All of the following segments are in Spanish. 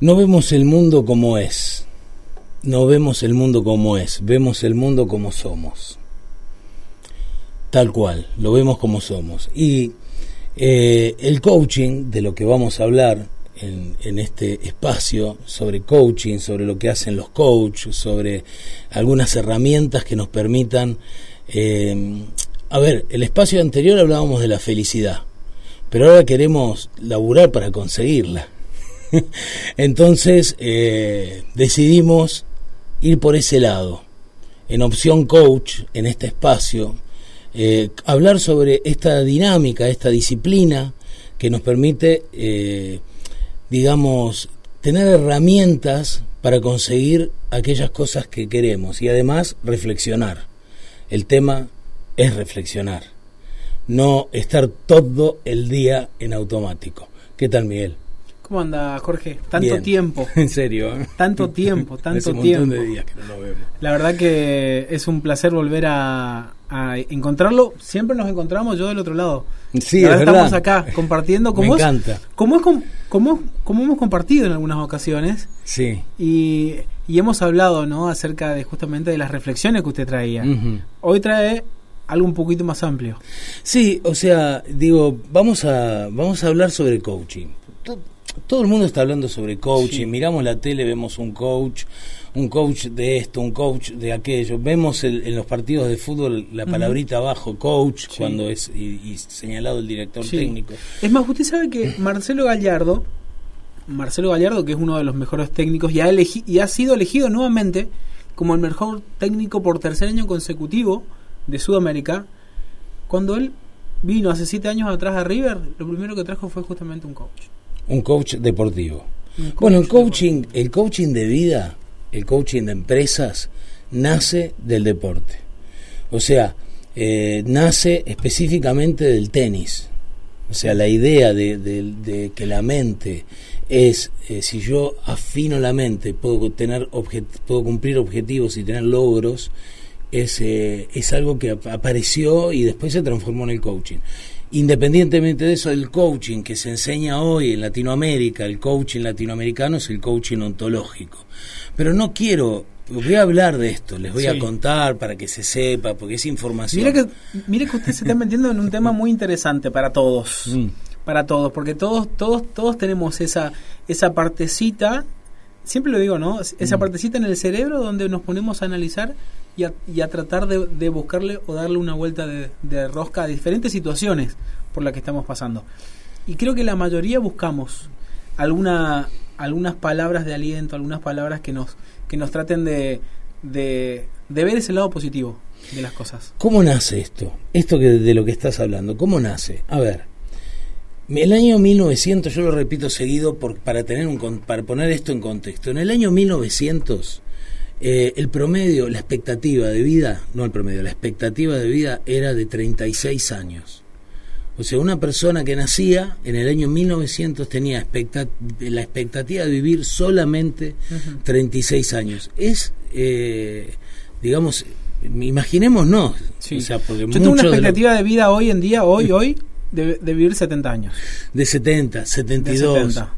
No vemos el mundo como es, no vemos el mundo como es, vemos el mundo como somos. Tal cual, lo vemos como somos. Y eh, el coaching, de lo que vamos a hablar en, este espacio, sobre coaching, sobre lo que hacen los coaches, sobre algunas herramientas que nos permitan... Eh, a ver, el espacio anterior hablábamos de la felicidad, pero ahora queremos laburar para conseguirla. Entonces eh, decidimos ir por ese lado. En opción coach, en este espacio, eh, hablar sobre esta dinámica, esta disciplina que nos permite, eh, digamos, tener herramientas para conseguir aquellas cosas que queremos y además reflexionar. El tema es reflexionar, no estar todo el día en automático. ¿Qué tal, Miguel? ¿Cómo anda, Jorge? Tanto tiempo. En serio. ¿eh? Tanto tiempo, tanto un tiempo. de días que no lo vemos. La verdad que es un placer volver a, encontrarlo. Siempre nos encontramos yo del otro lado. Sí, Ahora estamos acá compartiendo. Como Me encanta. como, es, como, como, hemos compartido en algunas ocasiones. Sí. Y, y hemos hablado, ¿no? Acerca de justamente de las reflexiones que usted traía. Hoy trae algo un poquito más amplio. Sí, o sea, digo, vamos a, vamos a hablar sobre coaching todo el mundo está hablando sobre coaching, miramos la tele, vemos un coach, un coach de esto, un coach de aquello, vemos en los partidos de fútbol la palabrita abajo, coach, cuando es y, señalado el director técnico. Es más, usted sabe que Marcelo Gallardo, Marcelo Gallardo, que es uno de los mejores técnicos, y ha, y ha sido elegido nuevamente como el mejor técnico por tercer año consecutivo de Sudamérica, cuando él vino hace siete años atrás a River, lo primero que trajo fue justamente un coach un coach deportivo. bueno, el coaching, el coaching de vida, el coaching de empresas, nace del deporte. O sea, eh, nace específicamente del tenis. O sea, la idea de, que la mente es, eh, si yo afino la mente, puedo, tener puedo cumplir objetivos y tener logros, es, eh, es algo que apareció y después se transformó en el coaching. Independientemente de eso, el coaching que se enseña hoy en Latinoamérica, el coaching latinoamericano es el coaching ontológico. Pero no quiero, voy a hablar de esto, les voy a contar para que se sepa, porque es información. Mire que, mire que usted se está metiendo en un tema muy interesante para todos. Mm. Para todos, porque todos, todos, todos tenemos esa, esa partecita, siempre lo digo, ¿no? Esa mm. partecita en el cerebro donde nos ponemos a analizar y a, tratar de, buscarle o darle una vuelta de, rosca a diferentes situaciones por las que estamos pasando. Y creo que la mayoría buscamos alguna, algunas palabras de aliento, algunas palabras que nos, que nos traten de, de, ver ese lado positivo de las cosas. ¿Cómo nace esto? Esto que de lo que estás hablando, ¿cómo nace? A ver, el año 1900, yo lo repito seguido por, para, tener un, para poner esto en contexto, en el año 1900 eh, el promedio, la expectativa de vida, no el promedio, la expectativa de vida era de 36 años. O sea, una persona que nacía en el año 1900 tenía la expectativa de vivir solamente 36 años. Es, eh, digamos, imaginémonos. Sí. O sea, porque Yo tengo una expectativa de, vida hoy en día, hoy, hoy, de, vivir 70 años. De 70, 72. De 70.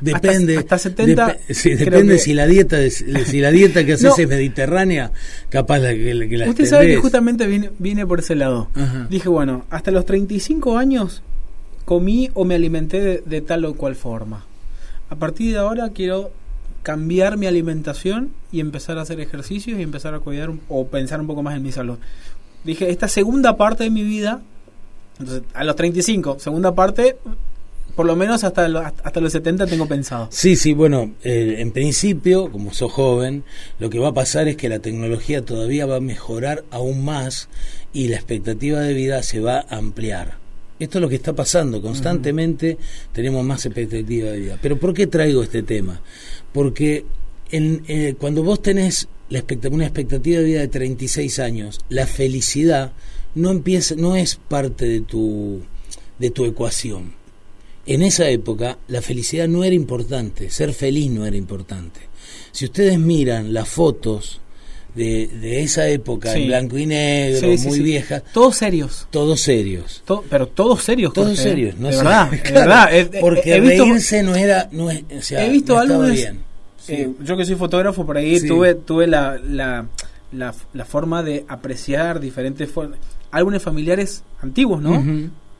Depende. Hasta, 70. depende si la dieta si la dieta que haces es mediterránea, capaz la, que, la Usted sabe que justamente viene, por ese lado. Dije, bueno, hasta los 35 años comí o me alimenté de, tal o cual forma. A partir de ahora quiero cambiar mi alimentación y empezar a hacer ejercicios y empezar a cuidar o pensar un poco más en mi salud. Dije, esta segunda parte de mi vida, entonces, a los 35, segunda parte, por lo menos hasta, hasta los 70 tengo pensado. Sí, sí, bueno, eh, en principio, como sos joven, lo que va a pasar es que la tecnología todavía va a mejorar aún más y la expectativa de vida se va a ampliar. Esto es lo que está pasando, constantemente tenemos más expectativa de vida. Pero ¿por qué traigo este tema? Porque en, eh, cuando vos tenés la una expectativa de vida de 36 años, la felicidad no empieza, no es parte de tu, de tu ecuación en esa época la felicidad no era importante, ser feliz no era importante. Si ustedes miran las fotos de, de esa época, Sí. en blanco y negro, Sí, sí, muy vieja, Todos serios. todos serios. To- pero todos serios. Todos Jorge, serios, no de sé. verdad, de Claro, verdad. Eh, porque he visto, reírse no era, no es, o sea, he visto no álbumes. bien. Eh, yo que soy fotógrafo por ahí tuve tuve la, la, la, la forma de apreciar diferentes. Álbumes familiares antiguos, ¿no?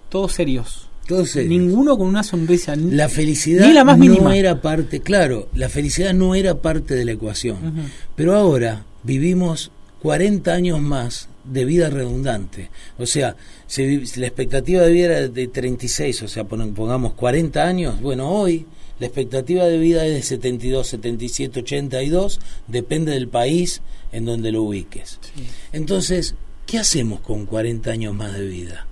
Todos serios. Serios. Ninguno con una sonrisa. ni- La felicidad Ni la más no mínima. era parte, claro, la felicidad no era parte de la ecuación. Pero ahora vivimos 40 años más de vida redundante. O sea, si la expectativa de vida era de 36, o sea, pon- pongamos 40 años, bueno, hoy la expectativa de vida es de 72, 77, 82, depende del país en donde lo ubiques. Sí. Entonces, ¿qué hacemos con 40 años más de vida?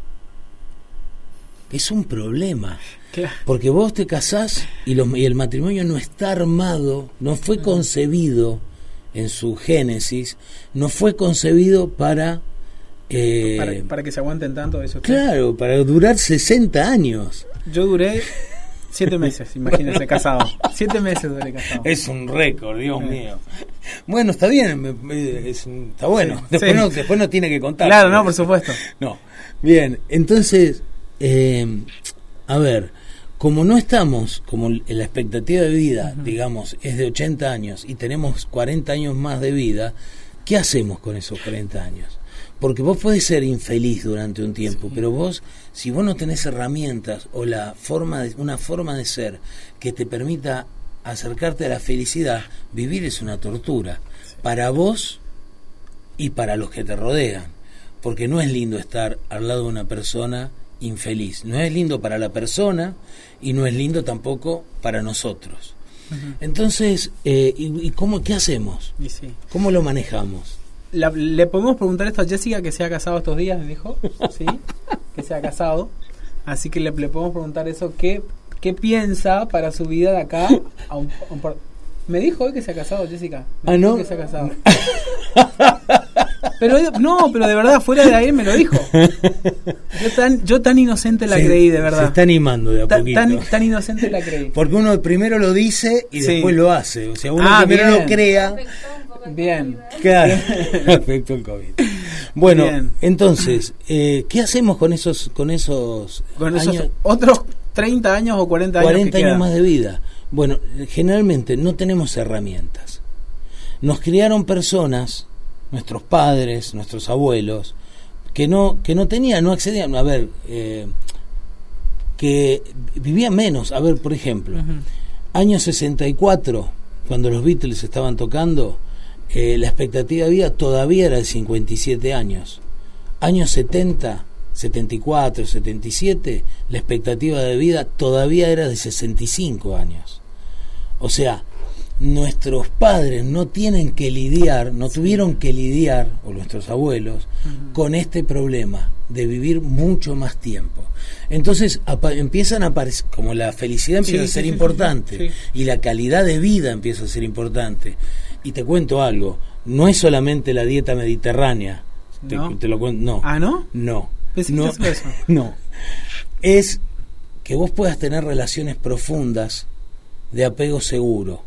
Es un problema. Claro. Porque vos te casás y, los- y el matrimonio no está armado, no fue concebido en su génesis, no fue concebido para... eh, Para, para que se aguanten tanto eso. claro, para durar 60 años. Yo duré siete meses, imagínense, casado. Siete meses duré casado. Es un récord, Dios Sí. mío. Bueno, está bien, me- me- es un- está bueno. Sí, después, sí. No, después no tiene que contar. Claro, no, por supuesto. No. Bien, entonces, eh, a ver, como no estamos, como la expectativa de vida, digamos, es de 80 años y tenemos 40 años más de vida, ¿qué hacemos con esos 40 años? Porque vos podés ser infeliz durante un tiempo, pero vos, si vos no tenés herramientas o la forma de, una forma de ser que te permita acercarte a la felicidad, vivir es una tortura. Para vos y para los que te rodean. Porque no es lindo estar al lado de una persona infeliz. No es lindo para la persona y no es lindo tampoco para nosotros. Entonces, eh, ¿y, y cómo, qué hacemos? Y sí. ¿Cómo lo manejamos? La- le podemos preguntar esto a Jessica que se ha casado estos días, me dijo. Sí, que se ha casado. Así que le, le podemos preguntar eso. ¿Qué, ¿Qué piensa para su vida de acá? a un- a un par- me dijo hoy que se ha casado, Jessica. Me Ah, dijo ¿no? Que se ha casado. Pero no, pero de verdad, fuera de ahí me lo dijo. Yo tan, yo tan inocente la Se- creí, de verdad. Se está animando de a Ta- poquito. tan, tan inocente la creí. Porque uno primero lo dice y Sí. después lo hace. O sea, uno Ah, primero bien. lo crea. Bien. Claro, afectó el COVID. Bueno, Bien. entonces, eh, ¿qué hacemos con esos, con esos, Con esos otros 30 años o 40 años. 40 que años más de vida. Bueno, generalmente no tenemos herramientas. Nos criaron personas, nuestros padres, nuestros abuelos, que no, que no tenían, no accedían, a ver, eh, que vivían menos. A ver, por ejemplo, Ujú. año 64, cuando los Beatles estaban tocando, eh, la expectativa de vida todavía era de 57 años. Años 70, 74, 77, la expectativa de vida todavía era de 65 años. O sea, nuestros padres no tienen que lidiar, no tuvieron que lidiar, o nuestros abuelos, con este problema de vivir mucho más tiempo. Entonces empiezan a aparecer, como la felicidad empieza Sí, a ser sí, importante sí. y la calidad de vida empieza a ser importante. Y te cuento algo, no es solamente la dieta mediterránea, te, ¿No? te lo cuento, no. Ah, ¿no? No. No. Es que vos puedas tener relaciones profundas de apego seguro.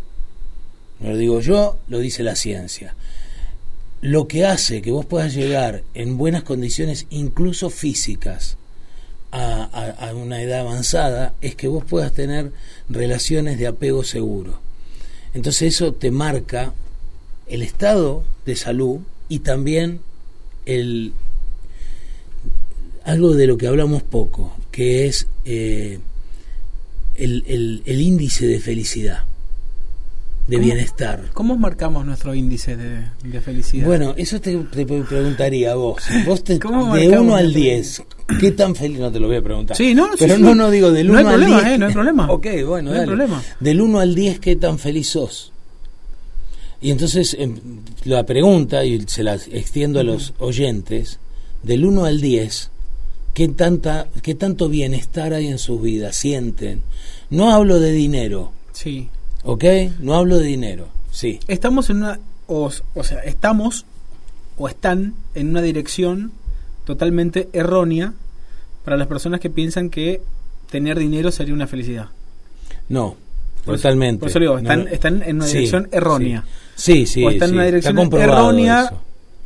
No lo digo yo, lo dice la ciencia. Lo que hace que vos puedas llegar en buenas condiciones, incluso físicas, a, a- una edad avanzada, es que vos puedas tener relaciones de apego seguro. Entonces eso te marca el estado de salud y también el, algo de lo que hablamos poco, que es eh, el- el índice de felicidad, de ¿Cómo? bienestar. ¿Cómo marcamos nuestro índice de, de felicidad? Bueno, eso te, te preguntaría a vos. Vos te, ¿Cómo de marcamos 1 al nuestro 10, ¿qué tan feliz? No te lo voy a preguntar. Sí, no, sí, Pero sí. no, no digo del No 1 hay al problema, 10. eh, no hay problema. Ok, bueno, No hay dale. problema. Del 1 al 10, ¿qué tan feliz sos? Y entonces em, la pregunta, y se la extiendo a los oyentes, del 1 al 10, ¿qué, tanta, ¿qué tanto bienestar hay en sus vidas? ¿Sienten? No hablo de dinero, Sí. ¿Ok? No hablo de dinero, sí. Estamos en una. O, o sea, estamos o están en una dirección totalmente errónea para las personas que piensan que tener dinero sería una felicidad. No, Por eso- totalmente. por eso digo, están- No, están en una sí, dirección errónea. sí. Sí, o está en una dirección errónea eso.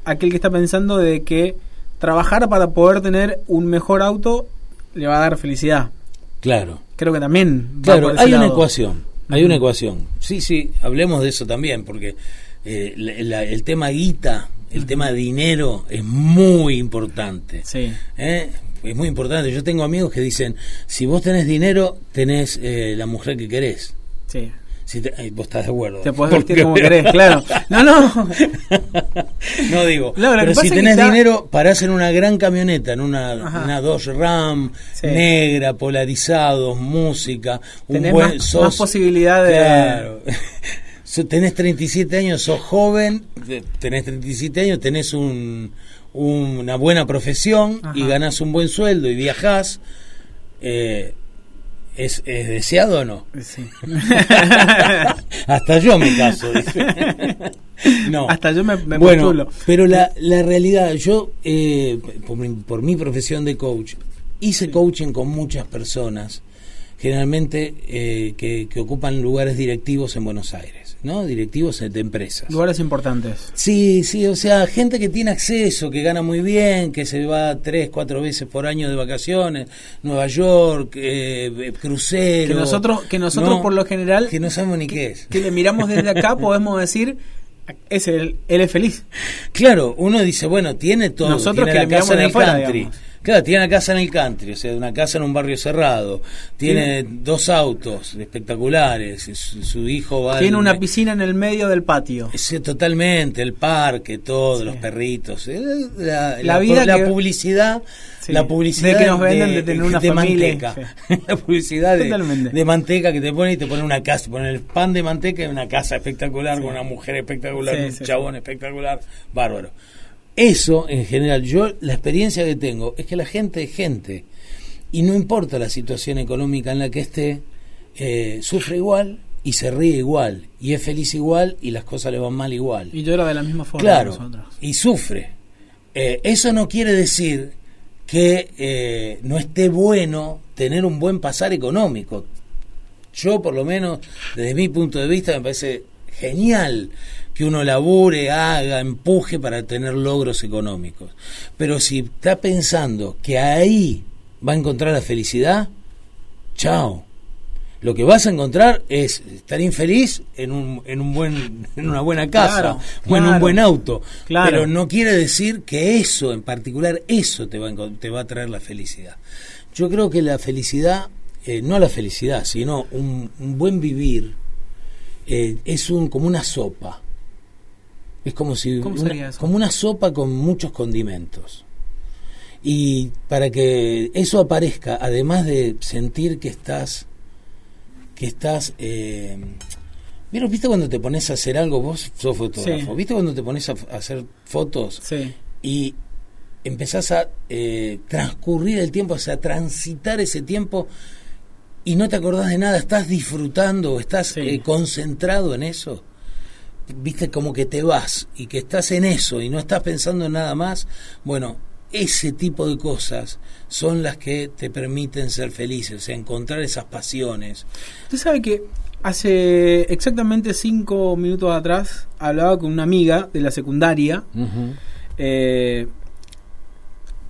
aquel que está pensando de que trabajar para poder tener un mejor auto le va a dar felicidad. Claro. Creo que también. va Claro, por ese hay una ecuación, hay una ecuación. Sí, sí, hablemos de eso también, porque eh, la- el tema guita, el tema dinero es muy importante. Sí. ¿eh? Es muy importante. Yo tengo amigos que dicen, si vos tenés dinero, tenés eh, la mujer que querés. Sí. Si te- vos estás de acuerdo. Te podés Porque vestir como querés, claro. No, no. no digo, No, pero si tenés está- dinero, parás en una gran camioneta, en una, una Dodge Ram, Sí. negra, polarizados, música, un Tenés buen más, sos- más posibilidad de. Claro. Tenés 37 años, sos joven, te- tenés 37 años, tenés un, una buena profesión y ganás un buen sueldo y viajás. eh, ¿es, ¿Es deseado o no? Sí. Hasta yo me caso. dice. no. Hasta yo me, me bueno, postulo. pero la, la realidad, yo, eh, por, mi, por mi profesión de coach, hice coaching con muchas personas, generalmente eh, que, que ocupan lugares directivos en Buenos Aires, ¿no? Directivos de empresas. Lugares importantes. Sí, sí, o sea, gente que tiene acceso, que gana muy bien, que se va tres, cuatro veces por año de vacaciones, Nueva York, eh, crucero. Que nosotros, que nosotros ¿no? por lo general, Que no sabemos ni qué es. que le miramos desde acá, podemos decir, es él, él es feliz. Claro, uno dice, bueno, tiene todo. Nosotros tiene que la le casa en miramos el de afuera, country. digamos. Claro, tiene la casa en el country, o sea, una casa en un barrio cerrado. Tiene dos autos espectaculares. Su, su hijo va. Tiene al- una piscina en el medio del patio. Sí, totalmente, el parque, todo, Sí. los perritos. eh, La, La la- vida la que- publicidad. La publicidad de que nos venden de tener una familia, manteca. la publicidad de, de manteca que te pone y te pone una casa, te pone el pan de manteca y una casa espectacular con una mujer espectacular, un chabón espectacular, bárbaro. Eso, en general, yo la experiencia que tengo es que la gente es gente y no importa la situación económica en la que esté, eh, sufre igual y se ríe igual y es feliz igual y las cosas le van mal igual. Y llora de la misma forma Claro, que y sufre. Eh, eso no quiere decir que eh, no esté bueno tener un buen pasar económico. Yo, por lo menos, desde mi punto de vista, me parece genial que uno labure, haga, empuje para tener logros económicos. Pero si está pensando que ahí va a encontrar la felicidad, chao. Lo que vas a encontrar es estar infeliz en un, en un buen en una buena casa Claro, o en un buen auto, Claro. pero no quiere decir que eso en particular eso te va a, te va a traer la felicidad. Yo creo que la felicidad eh, no la felicidad, sino un, un buen vivir eh, es un como una sopa. Es como si ¿Cómo una- sería eso? como una sopa con muchos condimentos. Y para que eso aparezca, además de sentir que estás que estás eh, ¿Vieron, ¿Viste cuando te pones a hacer algo? Vos sos fotógrafo. Sí. ¿Viste cuando te pones a, hacer fotos Sí. y empezás a eh, transcurrir el tiempo, o sea, transitar ese tiempo y no te acordás de nada? ¿Estás disfrutando o estás Sí. eh, concentrado en eso? ¿Viste como que te vas y que estás en eso y no estás pensando en nada más? Bueno, ese tipo de cosas son las que te permiten ser felices, o sea, encontrar esas pasiones. Usted sabe que hace exactamente cinco minutos atrás hablaba con una amiga de la secundaria. Eh,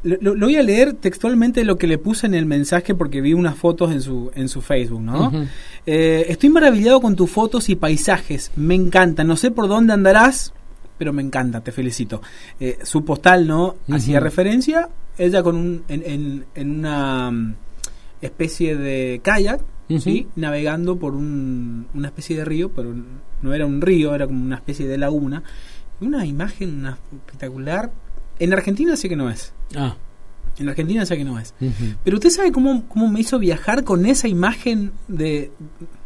lo, voy a leer textualmente lo que le puse en el mensaje porque vi unas fotos en su, en su Facebook, ¿no? Eh, estoy maravillado con tus fotos y paisajes. Me encanta. No sé por dónde andarás, pero me encanta. Te felicito. Eh, su postal, ¿no? Hacía referencia. Ella con un, en, en- en una mm, especie de kayak, Ujú. ¿sí? Navegando por un- una especie de río, pero no era un río, era como una especie de laguna. Una imagen una espectacular. En Argentina sé que no es. Ah. En Argentina sé que no es. Pero usted sabe cómo, cómo me hizo viajar con esa imagen de,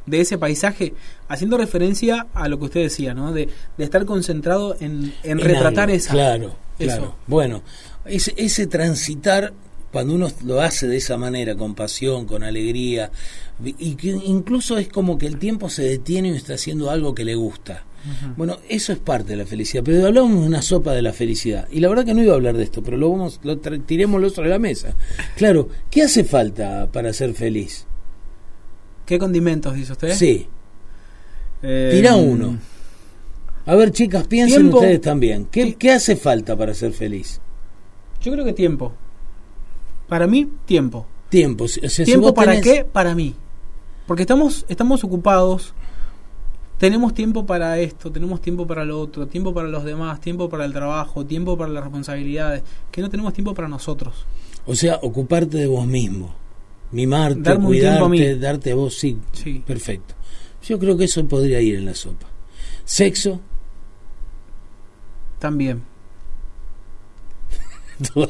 de ese paisaje, haciendo referencia a lo que usted decía, ¿no? De, de estar concentrado en, en retratar esa. Claro, eso. claro. Bueno, ese, ese transitar, cuando uno lo hace de esa manera, con pasión, con alegría, y que incluso es como que el tiempo se detiene y está haciendo algo que le gusta. Bueno, eso es parte de la felicidad. Pero hablábamos de una sopa de la felicidad. Y la verdad que no iba a hablar de esto, pero lo vamos, lo tirémoslo sobre la mesa. Claro, ¿qué hace falta para ser feliz? ¿Qué condimentos dice usted? Sí, Eh, Tira uno. A ver, chicas, piensen Tiempo. ustedes también. ¿Qué. ¿Qué hace falta para ser feliz? Yo creo que tiempo. Para mí, tiempo. Tiempo. O sea, ¿Tiempo para tenés- qué? Para mí. Porque estamos, estamos ocupados, tenemos tiempo para esto, tenemos tiempo para lo otro, tiempo para los demás, tiempo para el trabajo, tiempo para las responsabilidades, que no tenemos tiempo para nosotros. O sea, ocuparte de vos mismo. Mimarte, Darme a cuidarte, darte a vos, sí. Sí. Perfecto. Yo creo que eso podría ir en la sopa. Sexo. También.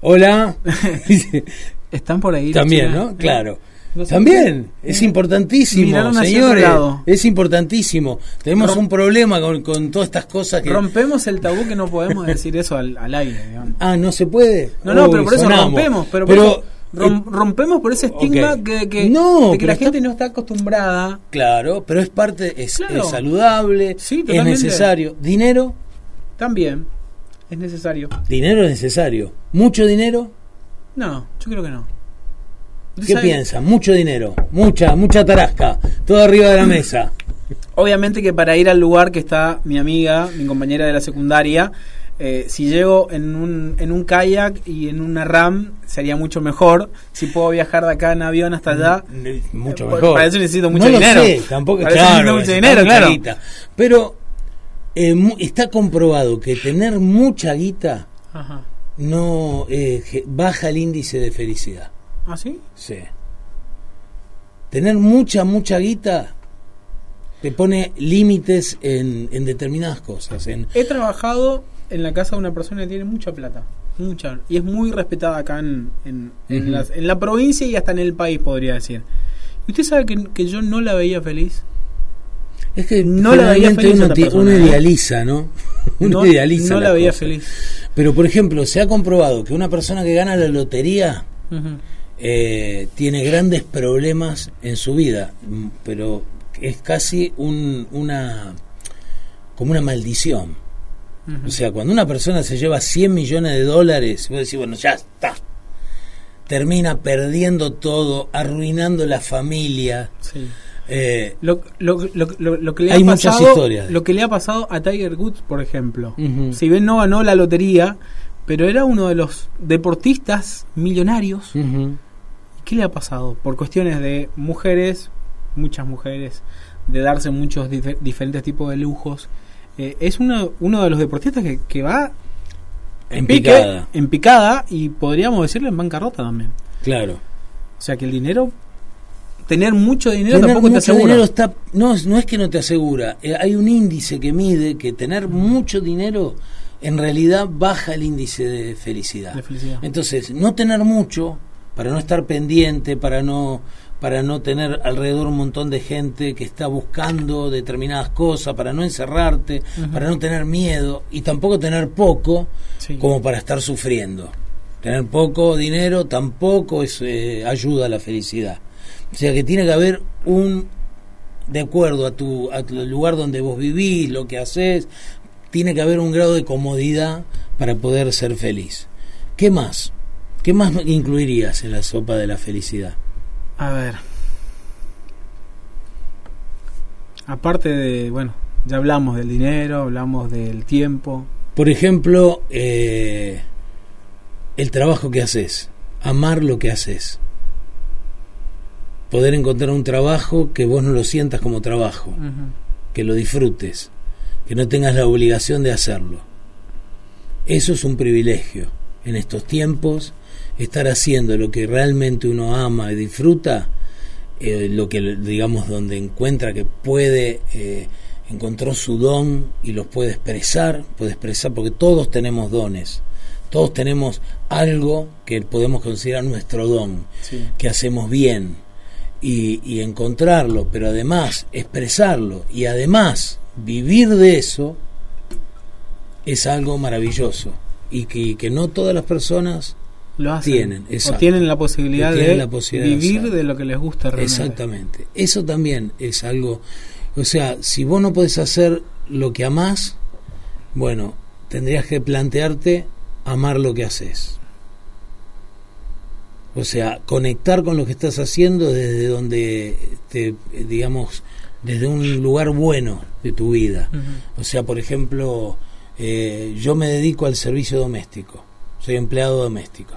Hola. Están por ahí. También? ¿no? Claro. También, es importantísimo, señores. Es importantísimo. Tenemos Rom- un problema con, con todas estas cosas que. Rompemos el tabú que no podemos decir eso al, al aire, digamos. Ah, no se puede. No, no, Uy, pero por eso sonamos. rompemos. Pero, por Pero, eso rom- rompemos por ese estigma que, que- No, de que la está- gente no está acostumbrada. Claro, pero es parte, es, Claro. es saludable, Sí, es necesario. Dinero, También es necesario. dinero es necesario. Mucho dinero, No, yo creo que no. ¿Qué ¿Sabe? piensan? Mucho dinero, mucha, mucha tarasca, todo arriba de la mesa. Obviamente que para ir al lugar que está mi amiga, mi compañera de la secundaria, eh, si llego en un, en un kayak y en una RAM sería mucho mejor. Si puedo viajar de acá en avión hasta allá. Mucho Eh, mejor. para eso necesito mucho no lo dinero. sé, tampoco, Para claro, necesito mucho dinero, claro. guita. Pero eh, está comprobado que tener mucha guita Ajá. no eh, baja el índice de felicidad. ¿Ah, sí? Sí. Tener mucha, mucha guita te pone límites en, en determinadas cosas. En, He trabajado en la casa de una persona que tiene mucha plata. Mucha. Y es muy respetada acá en, en, en Ujú. las- en la provincia y hasta en el país, podría decir. ¿Y usted sabe que, que yo no la veía feliz? es que No la veía feliz uno, persona, uno ¿eh? idealiza, ¿no? Uno no idealiza. no la veía cosas. feliz. Pero, por ejemplo, se ha comprobado que una persona que gana la lotería Ujú. Eh, tiene grandes problemas en su vida, pero es casi un, una como una maldición. O sea, cuando una persona se lleva 100 millones de dólares, vos decís, bueno, ya está. Termina perdiendo todo, arruinando la familia. Sí. Eh, Lo, lo, lo, lo- lo que le Hay ha muchas pasado, historias. Lo que le ha pasado a Tiger Woods, por ejemplo. Si bien no ganó la lotería, pero era uno de los deportistas millonarios. ¿Qué le ha pasado? Por cuestiones de mujeres, muchas mujeres, de darse muchos dif- diferentes tipos de lujos. Eh, es uno, uno de los deportistas que, que va En pique, picada, en picada y podríamos decirle en bancarrota también. claro. O sea que el dinero, tener mucho dinero Tener tampoco te asegura. dinero está no es- no es que no te asegura eh, hay un índice que mide que tener mucho dinero en realidad baja el índice de felicidad De felicidad. entonces no tener mucho para no estar pendiente para no para no tener alrededor un montón de gente que está buscando determinadas cosas para no encerrarte para no tener miedo y tampoco tener poco Sí. como para estar sufriendo tener poco dinero tampoco es eh, ayuda a la felicidad o sea que tiene que haber un, de acuerdo a tu, a tu lugar donde vos vivís, lo que haces, tiene que haber un grado de comodidad para poder ser feliz. ¿Qué más? ¿Qué más incluirías en la sopa de la felicidad? A ver. Aparte de, bueno, ya hablamos del dinero, hablamos del tiempo. Por ejemplo, eh, el trabajo que haces, amar lo que haces. Poder encontrar un trabajo que vos no lo sientas como trabajo. Que lo disfrutes, que no tengas la obligación de hacerlo. Eso es un privilegio. En estos tiempos, estar haciendo lo que realmente uno ama y disfruta, eh, lo que digamos donde encuentra que puede, eh, encontró su don y los puede expresar, puede expresar, porque todos tenemos dones, todos tenemos algo que podemos considerar nuestro don Sí. que hacemos bien y, y encontrarlo, pero además expresarlo y además vivir de eso es algo maravilloso y que, que no todas las personas Lo hacen. Tienen, o tienen la posibilidad, Tienen de, la posibilidad de vivir de lo que les gusta realmente. exactamente eso también es algo o sea si vos no podés hacer lo que amás bueno tendrías que plantearte amar lo que haces o sea conectar con lo que estás haciendo desde donde te digamos desde un lugar bueno de tu vida. O sea, por ejemplo, eh, yo me dedico al servicio doméstico, soy empleado doméstico,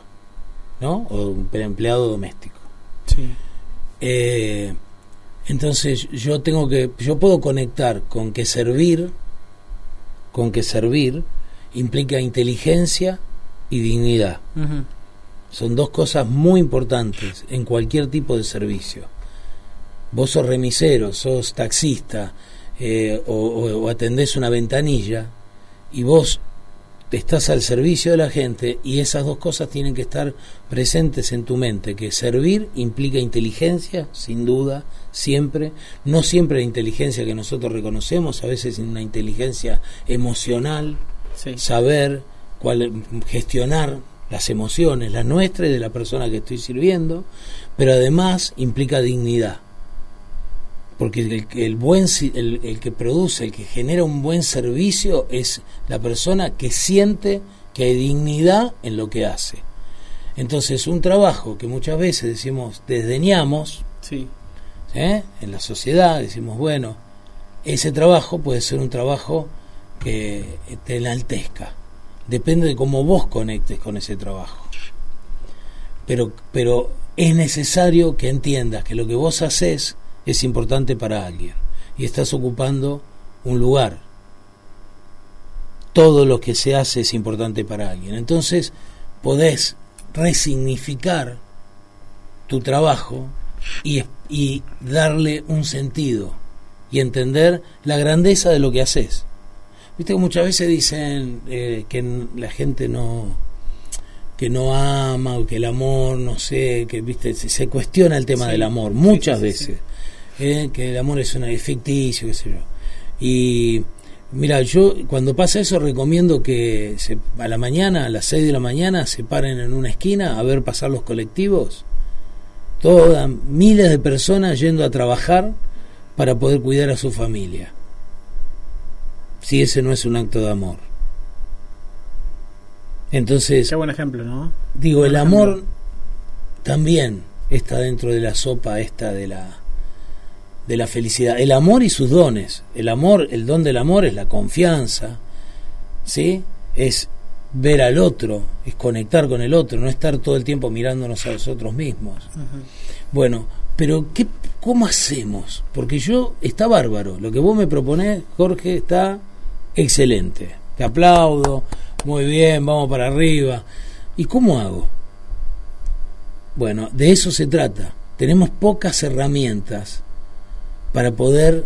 ¿no? O empleado doméstico. Sí. Eh, entonces yo tengo que, yo puedo conectar con que servir, con que servir implica inteligencia y dignidad. Son dos cosas muy importantes en cualquier tipo de servicio. Vos sos remisero, sos taxista eh, o, o atendés una ventanilla y vos estás al servicio de la gente y esas dos cosas tienen que estar presentes en tu mente, que servir implica inteligencia, sin duda, siempre, no siempre la inteligencia que nosotros reconocemos, a veces una inteligencia emocional, saber cuál, gestionar las emociones, las nuestras y de la persona que estoy sirviendo, pero además implica dignidad porque el, buen el, que produce, el que genera un buen servicio es la persona que siente que hay dignidad en lo que hace. Entonces, un trabajo que muchas veces decimos desdeñamos sí. ¿eh? en la sociedad, decimos, bueno, ese trabajo puede ser un trabajo que te enaltezca. Depende de cómo vos conectes con ese trabajo. Pero, pero es necesario que entiendas que lo que vos haces es importante para alguien y estás ocupando un lugar. Todo lo que se hace es importante para alguien. Entonces podés resignificar tu trabajo y, y darle un sentido y entender la grandeza de lo que haces. Viste que muchas veces dicen eh, que la gente no que no ama o que el amor no sé que viste se, cuestiona el tema del amor muchas veces que el amor es una ficticio, qué sé yo. Y mira, yo cuando pasa eso recomiendo que se, a la mañana, a las 6 de la mañana, se paren en una esquina a ver pasar los colectivos. Todas, miles de personas yendo a trabajar para poder cuidar a su familia. Si ese no es un acto de amor. Entonces. Qué buen ejemplo, ¿no? Digo, el amor también está dentro de la sopa esta de la de la felicidad. El amor y sus dones. El amor, el don del amor es la confianza, ¿sí? Es ver al otro, es conectar con el otro, no estar todo el tiempo mirándonos a nosotros mismos. Bueno, pero ¿qué, ¿cómo hacemos? Porque yo, está bárbaro, lo que vos me proponés, Jorge, está excelente. Te aplaudo, muy bien, vamos para arriba. ¿Y cómo hago? Bueno, de eso se trata. Tenemos pocas herramientas para poder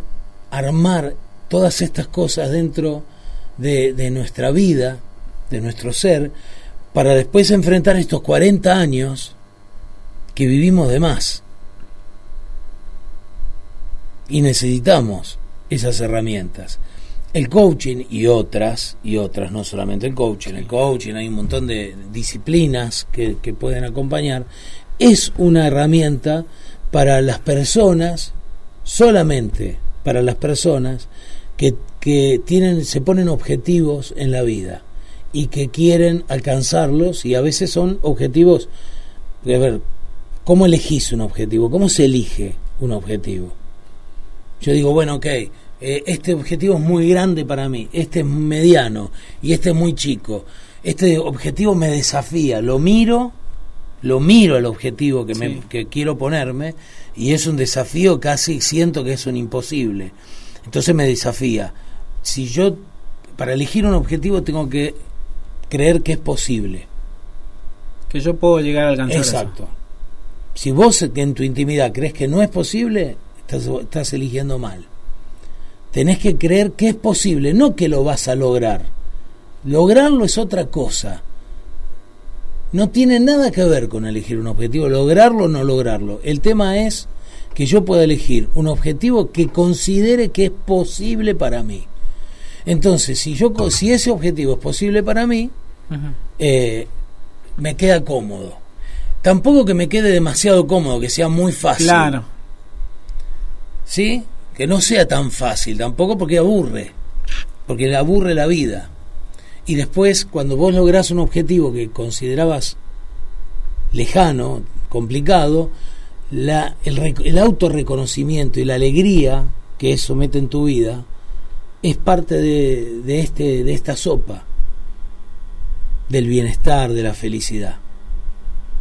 armar todas estas cosas dentro de, nuestra vida, de nuestro ser, para después enfrentar estos 40 años que vivimos de más. Y necesitamos esas herramientas. El coaching y otras, y otras, no solamente el coaching, el coaching, hay un montón de disciplinas que, que pueden acompañar, es una herramienta para las personas solamente para las personas que, que tienen, se ponen objetivos en la vida y que quieren alcanzarlos y a veces son objetivos, a ver, ¿cómo elegís un objetivo? ¿Cómo se elige un objetivo? Yo digo, bueno, ok, eh, este objetivo es muy grande para mí, este es mediano y este es muy chico. Este objetivo me desafía, lo miro, lo miro el objetivo que, me, que quiero ponerme y es un desafío casi siento que es un imposible. Entonces me desafía. Si yo para elegir un objetivo tengo que creer que es posible. Que yo puedo llegar a alcanzar. Exacto. Si vos en tu intimidad crees que no es posible, estás, estás eligiendo mal. Tenés que creer que es posible, no que lo vas a lograr. Lograrlo es otra cosa. No tiene nada que ver con elegir un objetivo, lograrlo o no lograrlo. El tema es que yo pueda elegir un objetivo que considere que es posible para mí. Entonces, si yo si ese objetivo es posible para mí, eh, me queda cómodo. Tampoco que me quede demasiado cómodo, que sea muy fácil. Claro. ¿Sí? Que no sea tan fácil, tampoco porque aburre, porque le aburre la vida. Y después, cuando vos lográs un objetivo que considerabas lejano, complicado, la, el, el autorreconocimiento y la alegría que eso mete en tu vida es parte de, de, este, de esta sopa del bienestar, de la felicidad.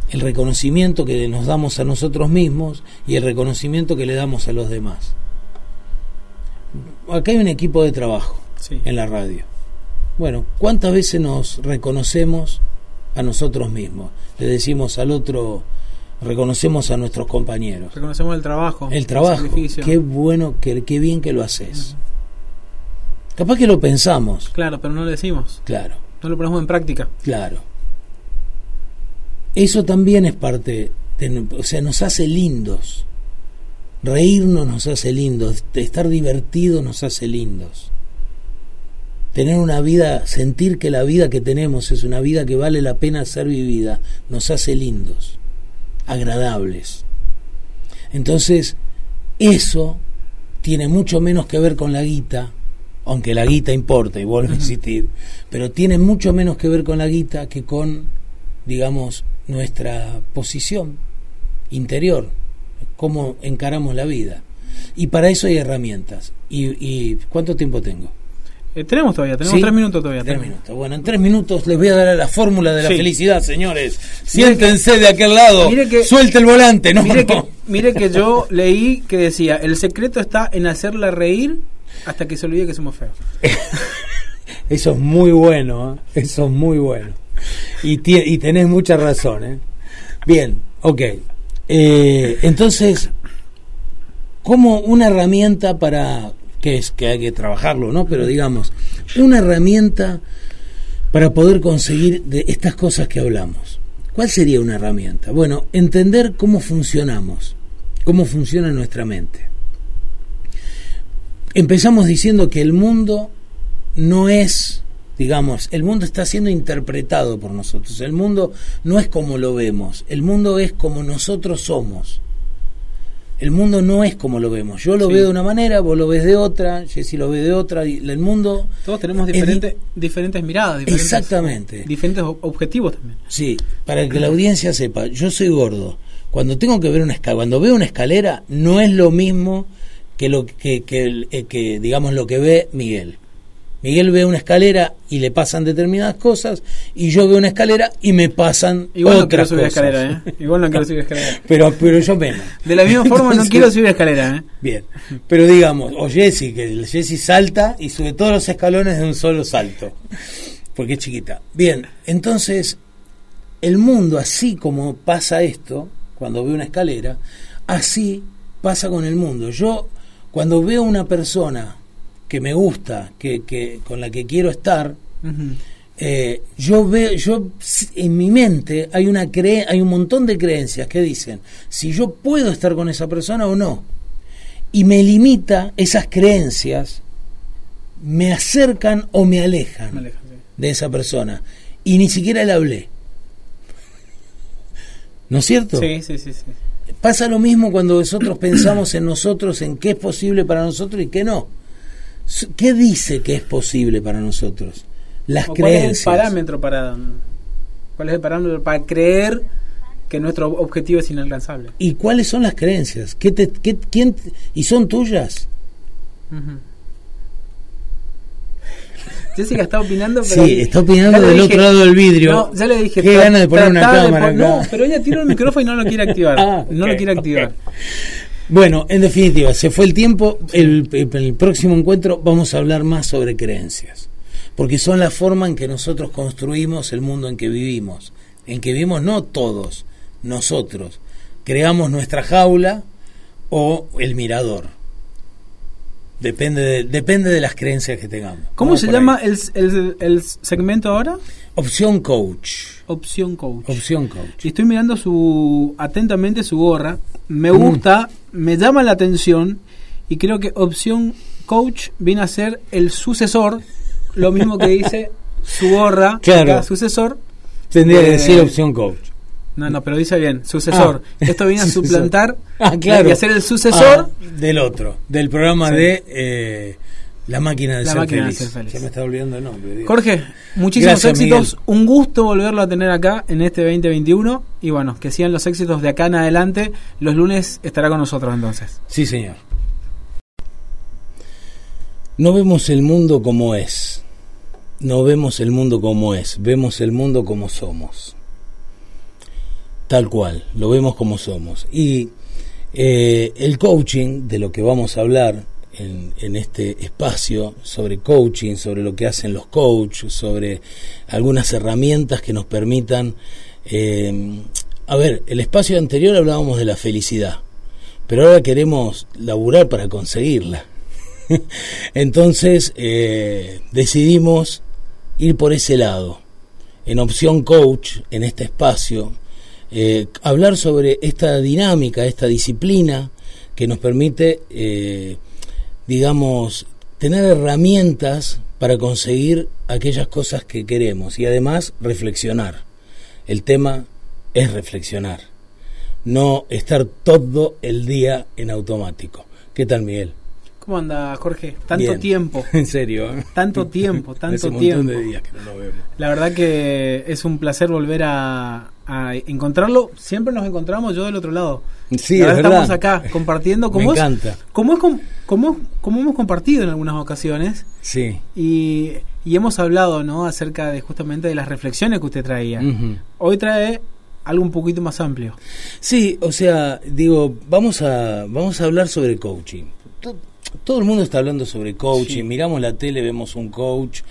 El reconocimiento que nos damos a nosotros mismos y el reconocimiento que le damos a los demás. Acá hay un equipo de trabajo Sí. en la radio. Bueno, ¿cuántas veces nos reconocemos a nosotros mismos? Le decimos al otro, reconocemos a nuestros compañeros. Reconocemos el trabajo. El trabajo, qué bueno, qué, qué bien que lo haces. Capaz que lo pensamos, Claro, pero no lo decimos. claro, No lo ponemos en práctica. claro. Eso también es parte, de, o sea, nos hace lindos. Reírnos nos hace lindos, estar divertido nos hace lindos. Tener una vida, sentir que la vida que tenemos es una vida que vale la pena ser vivida, nos hace lindos, agradables. Entonces, eso tiene mucho menos que ver con la guita, aunque la guita importa y vuelvo a insistir, pero tiene mucho menos que ver con la guita que con, digamos, nuestra posición interior, cómo encaramos la vida. Y para eso hay herramientas. ¿Y, y cuánto tiempo tengo? Eh, tenemos todavía, tenemos ¿Sí? tres minutos todavía. Tres minutos. Bueno, en tres minutos les voy a dar la fórmula de la Sí. felicidad, señores. Siéntense de aquel lado. Que- Suelte el volante, no, mire, no. Que, mire que yo leí que decía, el secreto está en hacerla reír hasta que se olvide que somos feos. Eso es muy bueno, ¿eh? eso es muy bueno. Y, y tenés mucha razón. ¿eh? Bien, ok. Eh, entonces, como una herramienta para, que es que hay que trabajarlo, ¿no? Pero digamos, una herramienta para poder conseguir de estas cosas que hablamos. ¿Cuál sería una herramienta? Bueno, entender cómo funcionamos, cómo funciona nuestra mente. Empezamos diciendo que el mundo no es, digamos, el mundo está siendo interpretado por nosotros. El mundo no es como lo vemos, el mundo es como nosotros somos. El mundo no es como lo vemos. Yo lo Sí. veo de una manera, vos lo ves de otra, Jessy lo ve de otra, y el mundo... Todos tenemos es di- diferentes, diferentes miradas, diferentes, Exactamente. diferentes ob- objetivos también. Sí, para que la audiencia sepa, yo soy gordo. Cuando tengo que ver una escalera, cuando veo una escalera, no es lo mismo que lo que, que, eh, que, digamos lo que ve Miguel. Miguel ve una escalera y le pasan determinadas cosas, y yo veo una escalera y me pasan Igual no quiero subir escalera, ¿eh? Igual no quiero subir escalera. Pero, pero yo menos. De la misma forma no quiero subir escalera, ¿eh? Bien, pero digamos, o Jessy, que el Jessy salta y sube todos los escalones de un solo salto, porque es chiquita. Bien, entonces, el mundo, así como pasa esto, cuando veo una escalera, así pasa con el mundo. Yo, cuando veo una persona que me gusta, que, que con la que quiero estar, eh, yo veo, yo en mi mente hay una cre hay un montón de creencias que dicen si yo puedo estar con esa persona o no. Y me limita esas creencias, me acercan o me alejan Me aleja, sí. de esa persona. Y ni siquiera le hablé. ¿No es cierto? Sí, sí, sí, sí. Pasa lo mismo cuando nosotros pensamos en nosotros, en qué es posible para nosotros y qué no. ¿Qué dice que es posible para nosotros? Las ¿Cuál es creencias. el parámetro para cuál es el parámetro para creer que nuestro objetivo es inalcanzable? ¿Y cuáles son las creencias? ¿Qué te, qué- quién te- ¿Y son tuyas? Ujú. Jessica está opinando, pero Sí, está opinando del dije- otro lado del vidrio. No, ya le dije. Qué ganas de poner una cámara No, acá. pero ella tiró el micrófono y no lo quiere activar. Ah, no ok, lo quiere activar. Bueno, en definitiva, se fue el tiempo. El, el- el próximo encuentro vamos a hablar más sobre creencias. Porque son la forma en que nosotros construimos el mundo en que vivimos. En que vivimos no todos, nosotros. Creamos nuestra jaula o el mirador. Depende de, depende de las creencias que tengamos. ¿Cómo Vamos se llama el, el, el segmento ahora? Opción coach. Opción coach. Opción coach. Y estoy mirando su atentamente su gorra. Me Mm. gusta, me llama la atención y creo que opción coach viene a ser el sucesor, lo mismo que dice su gorra, Claro. sucesor. Tendría que decir opción coach. No, no, pero dice bien, sucesor. Ah. Esto viene a suplantar Ah, claro. y a ser el sucesor. Ah, del otro, del programa Sí. de eh, La máquina de, La ser, máquina de feliz. ser feliz. Ya me está olvidando el nombre. Dios. Jorge, muchísimos Gracias, éxitos. Miguel. Un gusto volverlo a tener acá en este 2021. Y bueno, que sigan los éxitos de acá en adelante. Los lunes estará con nosotros entonces. Sí, señor. No vemos el mundo como es, no vemos el mundo como es, vemos el mundo como somos. Tal cual, lo vemos como somos. Y eh, el coaching, de lo que vamos a hablar en, este espacio, sobre coaching, sobre lo que hacen los coaches, sobre algunas herramientas que nos permitan... Eh, a ver, el espacio anterior hablábamos de la felicidad, pero ahora queremos laburar para conseguirla. Entonces eh, decidimos ir por ese lado. En opción coach, en este espacio, eh, hablar sobre esta dinámica, esta disciplina que nos permite, eh, digamos, tener herramientas para conseguir aquellas cosas que queremos y además reflexionar. El tema es reflexionar, no estar todo el día en automático. ¿Qué tal, Miguel? ¿Cómo anda, Jorge? Tanto tiempo. En serio. ¿eh? Tanto tiempo, tanto un tiempo. de días que no lo vemos. La verdad que es un placer volver a, encontrarlo. Siempre nos encontramos yo del otro lado. Sí, Ahora estamos acá compartiendo. Como Me encanta. como, es, como, como, hemos compartido en algunas ocasiones. Sí. Y, y, hemos hablado, ¿no? Acerca de justamente de las reflexiones que usted traía. Hoy trae algo un poquito más amplio. Sí, o sea, digo, vamos a, vamos a hablar sobre coaching todo el mundo está hablando sobre coaching, miramos la tele, vemos un coach,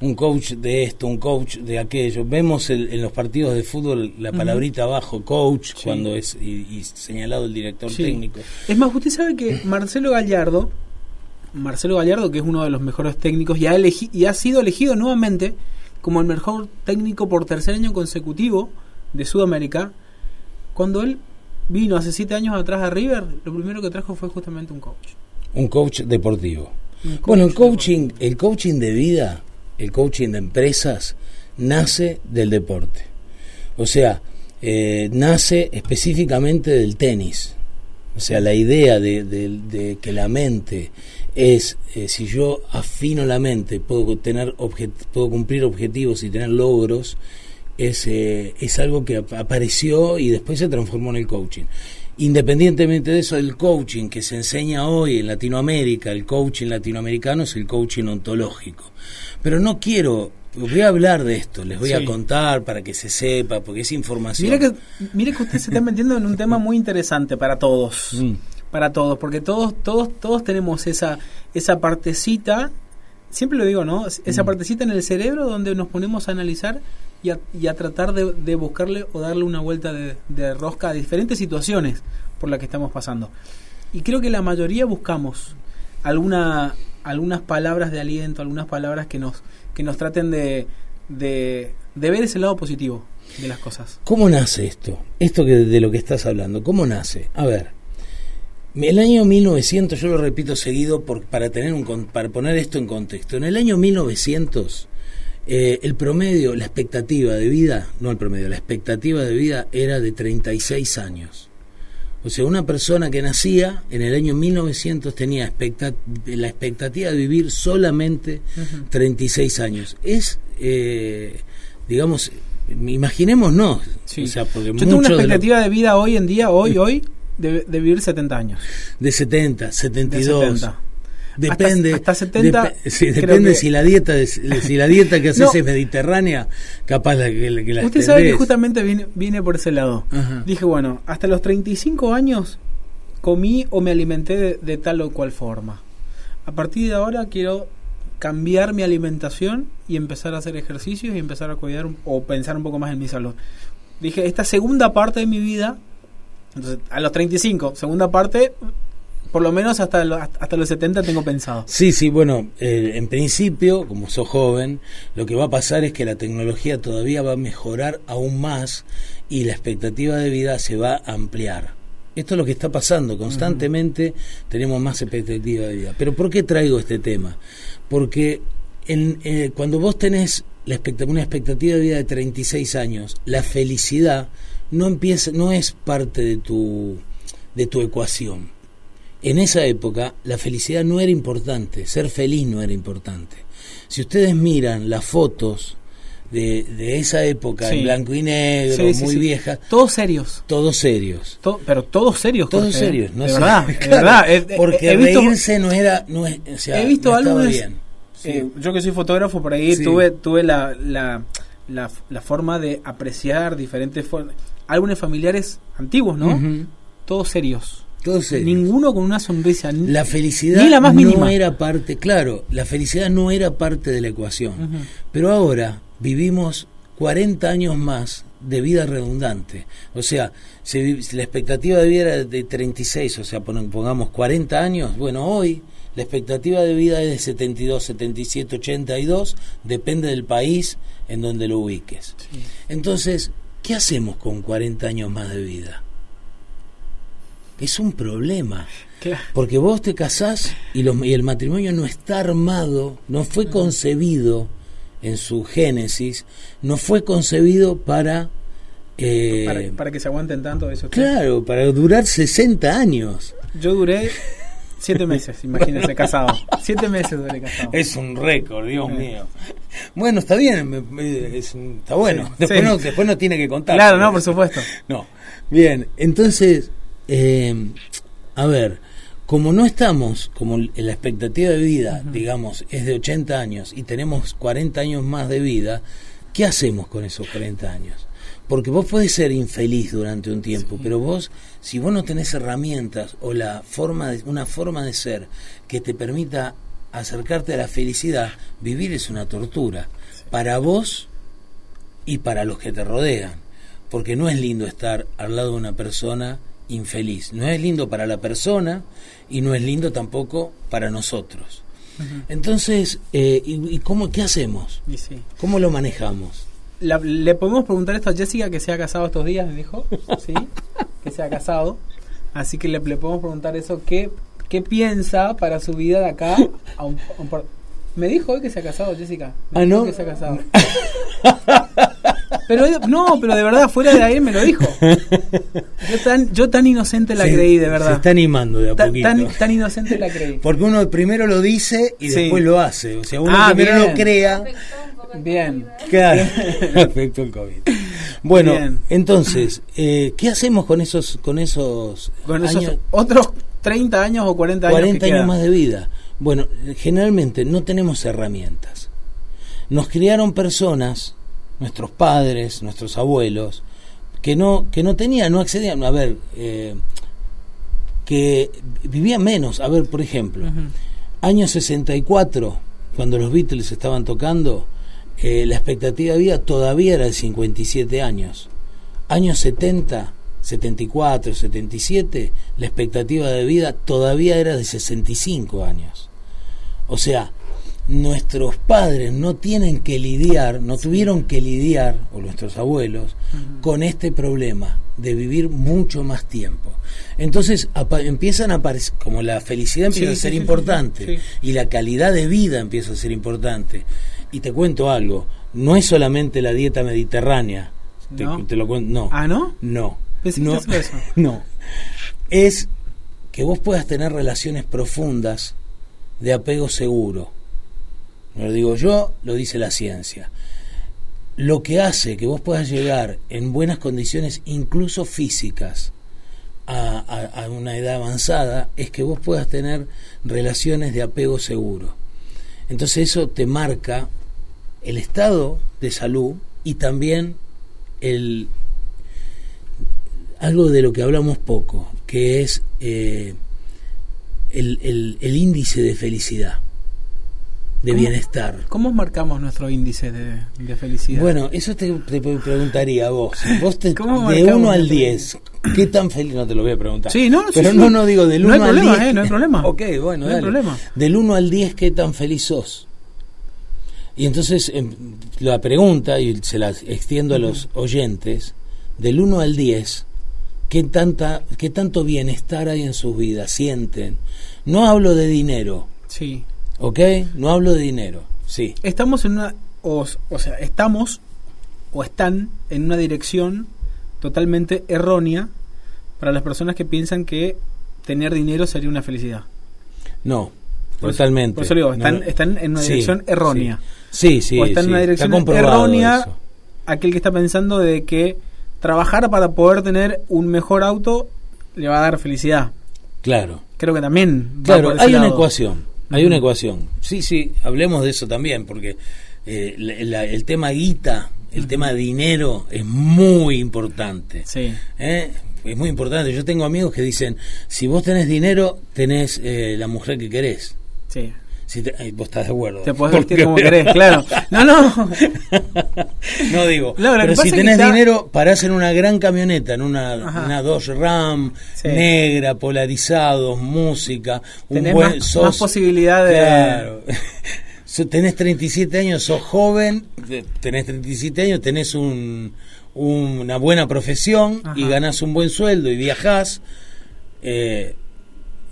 un coach de esto, un coach de aquello, vemos en los partidos de fútbol la palabrita abajo, coach, cuando es y, señalado el director técnico. Es más, usted sabe que Marcelo Gallardo, Marcelo Gallardo, que es uno de los mejores técnicos, y ha, y ha sido elegido nuevamente como el mejor técnico por tercer año consecutivo de Sudamérica, cuando él vino hace siete años atrás a River, lo primero que trajo fue justamente un coach un coach deportivo. bueno, el coaching, el coaching de vida, el coaching de empresas, nace del deporte. O sea, eh, nace específicamente del tenis. O sea, la idea de, que la mente es, eh, si yo afino la mente, puedo, tener puedo cumplir objetivos y tener logros, es, eh, es algo que apareció y después se transformó en el coaching. Independientemente de eso, el coaching que se enseña hoy en Latinoamérica, el coaching latinoamericano es el coaching ontológico. Pero no quiero, voy a hablar de esto, les voy a contar para que se sepa, porque es información. Mire que, mire que usted se está metiendo en un tema muy interesante para todos. Mm. Para todos, porque todos, todos, todos tenemos esa, esa partecita, siempre lo digo, ¿no? Esa mm. partecita en el cerebro donde nos ponemos a analizar y a, tratar de, buscarle o darle una vuelta de, rosca a diferentes situaciones por las que estamos pasando. Y creo que la mayoría buscamos alguna, algunas palabras de aliento, algunas palabras que nos, que nos traten de, de, ver ese lado positivo de las cosas. ¿Cómo nace esto? Esto que de lo que estás hablando, ¿cómo nace? A ver, el año 1900, yo lo repito seguido por, para, tener un, para poner esto en contexto. En el año 1900 eh, el promedio, la expectativa de vida, no el promedio, la expectativa de vida era de 36 años. O sea, una persona que nacía en el año 1900 tenía la expectativa de vivir solamente 36 años. Es, eh, digamos, imaginemos no. O sea, porque Yo tengo una expectativa de, vida hoy en día, hoy, hoy, de, vivir 70 años. De 70, 72. De 70. Depende. Hasta, 70. depende si la dieta si la dieta que haces es mediterránea, capaz la que, la Usted sabe que justamente viene, por ese lado. Dije, bueno, hasta los 35 años comí o me alimenté de, tal o cual forma. A partir de ahora quiero cambiar mi alimentación y empezar a hacer ejercicios y empezar a cuidar o pensar un poco más en mi salud. Dije, esta segunda parte de mi vida, entonces, a los 35, segunda parte, por lo menos hasta, hasta los 70 tengo pensado. Sí, sí, bueno, eh, en principio, como sos joven, lo que va a pasar es que la tecnología todavía va a mejorar aún más y la expectativa de vida se va a ampliar. Esto es lo que está pasando, constantemente tenemos más expectativa de vida. Pero ¿por qué traigo este tema? Porque en, eh, cuando vos tenés la una expectativa de vida de 36 años, la felicidad no empieza, no es parte de tu, de tu ecuación. En esa época la felicidad no era importante, ser feliz no era importante. Si ustedes miran las fotos de, de esa época, Sí. en blanco y negro, Sí, sí, muy vieja, Todos serios. todos serios. To- pero todos serios. Todos Jorge, serios, no de sé. verdad, de Claro, verdad. Eh, porque he visto, reírse no era, no o sea, he visto no álbumes. bien. Eh, yo que soy fotógrafo por ahí tuve tuve la, la, la, la forma de apreciar diferentes. Álbumes familiares antiguos, ¿no? Todos serios. Serios. Ninguno con una sonrisa. ni- La felicidad Ni la más no mínima. era parte, claro, la felicidad no era parte de la ecuación. Pero ahora vivimos 40 años más de vida redundante. O sea, si la expectativa de vida era de 36, o sea, pon- pongamos 40 años, bueno, hoy la expectativa de vida es de 72, 77, 82, depende del país en donde lo ubiques. Sí. Entonces, ¿qué hacemos con 40 años más de vida? Es un problema. Claro. Porque vos te casás y, los- y el matrimonio no está armado, no fue concebido en su génesis, no fue concebido para... eh, Para, para que se aguanten tanto eso. claro, para durar 60 años. Yo duré siete meses, imagínense, casado. Siete meses duré casado. Es un récord, Dios Sí. mío. Bueno, está bien, me- me- es un- está bueno. Sí, después, sí. No, después no tiene que contar. Claro, no, por supuesto. No. Bien, entonces, eh, a ver, como no estamos, como la expectativa de vida, digamos, es de 80 años y tenemos 40 años más de vida, ¿qué hacemos con esos 40 años? Porque vos podés ser infeliz durante un tiempo, pero vos, si vos no tenés herramientas o la forma de, una forma de ser que te permita acercarte a la felicidad, vivir es una tortura. Para vos y para los que te rodean. Porque no es lindo estar al lado de una persona infeliz. No es lindo para la persona y no es lindo tampoco para nosotros. Entonces, eh, ¿y, y cómo, qué hacemos? Y sí. ¿Cómo lo manejamos? La- le podemos preguntar esto a Jessica que se ha casado estos días, me dijo. Sí, que se ha casado. Así que le, le podemos preguntar eso. ¿Qué, ¿Qué piensa para su vida de acá? a un- a un par- me dijo hoy que se ha casado, Jessica. Me Ah, dijo ¿no? Que se ha casado. Pero no, pero de verdad, fuera de ahí me lo dijo. Yo tan, yo tan inocente la Se- creí, de Se verdad. está animando de a poquito. tan, tan inocente la creí. Porque uno primero lo dice y Sí. después lo hace. O sea, uno Ah, primero bien. lo crea. Bien. Claro, afectó el COVID. Bueno, Bien. entonces, eh, ¿qué hacemos con esos, con esos, Con esos años? otros 30 años o 40 años. 40 que años más de vida. Bueno, generalmente no tenemos herramientas. Nos criaron personas, nuestros padres, nuestros abuelos, que no, que no tenían, no accedían, a ver, eh, que vivían menos. A ver, por ejemplo, Ujú. año 64, cuando los Beatles estaban tocando, eh, la expectativa de vida todavía era de 57 años. Años 70, 74, 77, la expectativa de vida todavía era de 65 años. O sea, nuestros padres no tienen que lidiar, no tuvieron que lidiar, o nuestros abuelos, con este problema de vivir mucho más tiempo. Entonces empiezan a aparecer, como la felicidad empieza Sí, a ser sí, importante sí. y la calidad de vida empieza a ser importante. Y te cuento algo, no es solamente la dieta mediterránea, te, ¿No? te lo cuento, no. Ah, ¿no? No. No. Es que vos puedas tener relaciones profundas de apego seguro. No lo digo yo, lo dice la ciencia. Lo que hace que vos puedas llegar en buenas condiciones, incluso físicas, a, a- una edad avanzada, es que vos puedas tener relaciones de apego seguro. Entonces eso te marca el estado de salud y también el, algo de lo que hablamos poco, que es eh, el- el índice de felicidad, de ¿Cómo? bienestar. ¿Cómo marcamos nuestro índice de, de felicidad? Bueno, eso te, te preguntaría a vos. Vos te, ¿Cómo de marcamos 1 al nuestro 10, ¿qué tan feliz? No te lo voy a preguntar. Sí, no, sí, Pero sí. no, no digo del No 1 hay al problema, 10. eh, no hay problema. Ok, bueno, No hay dale. problema. Del 1 al 10, ¿qué tan feliz sos? Y entonces em, la pregunta, y se la extiendo a los oyentes, del 1 al 10, ¿qué, tanta, ¿qué tanto bienestar hay en sus vidas? ¿Sienten? No hablo de dinero, Sí. ¿Ok? No hablo de dinero, sí. Estamos en una. O, o sea, estamos o están en una dirección totalmente errónea para las personas que piensan que tener dinero sería una felicidad. No, Por eso- totalmente. Por eso digo, están, No, están en una sí, dirección errónea. sí. Sí, o está en sí, una está dirección errónea eso. aquel que está pensando de que trabajar para poder tener un mejor auto le va a dar felicidad. Claro. Creo que también. va Claro, por ese hay una ecuación, hay una ecuación. Sí, sí, hablemos de eso también, porque eh, la- la- el tema guita, el tema dinero es muy importante. Sí. ¿eh? Es muy importante. Yo tengo amigos que dicen, si vos tenés dinero, tenés eh, la mujer que querés. Sí. Si te- ay, vos estás de acuerdo. Te podés vestir como querés, claro. No, no. no digo, No, pero si tenés está- dinero, parás en una gran camioneta, en una, una Dodge Ram, Sí. negra, polarizados, música, un Tenés buen más, sos- más posibilidad de. Claro. Tenés 37 años, sos joven, te- tenés 37 años, tenés un, una buena profesión y ganás un buen sueldo y viajás. eh,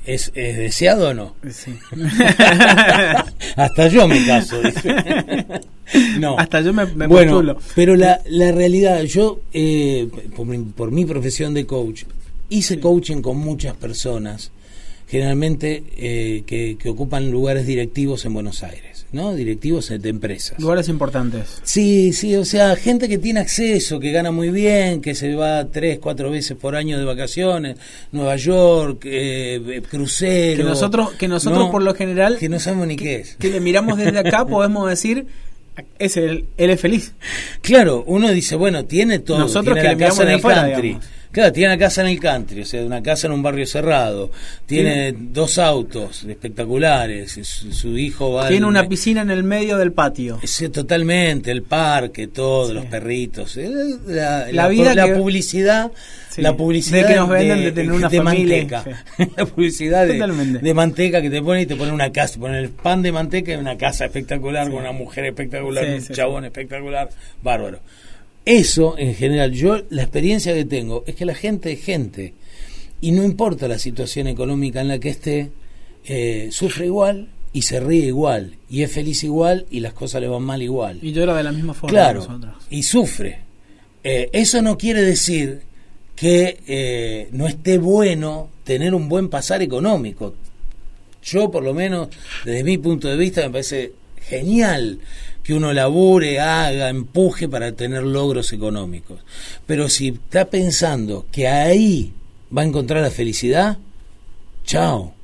¿es, ¿Es deseado o no? Sí. Hasta yo me caso. dice. no. Hasta yo me, me bueno, postulo. pero la, la realidad, yo, eh, por, mi, por mi profesión de coach, hice coaching con muchas personas, generalmente eh, que, que ocupan lugares directivos en Buenos Aires, ¿no? Directivos de empresas. Lugares importantes. Sí, sí, o sea, gente que tiene acceso, que gana muy bien, que se va tres, cuatro veces por año de vacaciones, Nueva York, eh, crucero. Que nosotros, que nosotros ¿no? por lo general, Que no sabemos ni qué es. que le miramos desde acá, podemos decir, es él, él es feliz. Claro, uno dice, bueno, tiene todo. Nosotros tiene que la le casa en miramos de afuera, country. digamos. Claro, tiene la casa en el country, o sea, una casa en un barrio cerrado. Tiene dos autos espectaculares. Su, su hijo va. Tiene al- una piscina en el medio del patio. Sí, totalmente, el parque, todo, Sí. los perritos. eh, La, La la- vida la que- publicidad. La publicidad de que nos venden de tener una familia, manteca. la publicidad de, de manteca que te pone y te pone una casa, pone el pan de manteca y una casa espectacular con una mujer espectacular, un chabón espectacular, bárbaro. Eso, en general, yo la experiencia que tengo es que la gente es gente y no importa la situación económica en la que esté, eh, sufre igual y se ríe igual y es feliz igual y las cosas le van mal igual. Y llora de la misma forma Claro, que y sufre. Eh, eso no quiere decir que eh, no esté bueno tener un buen pasar económico. Yo, por lo menos, desde mi punto de vista, me parece genial que uno labure, haga, empuje para tener logros económicos. Pero si está pensando que ahí va a encontrar la felicidad, chao.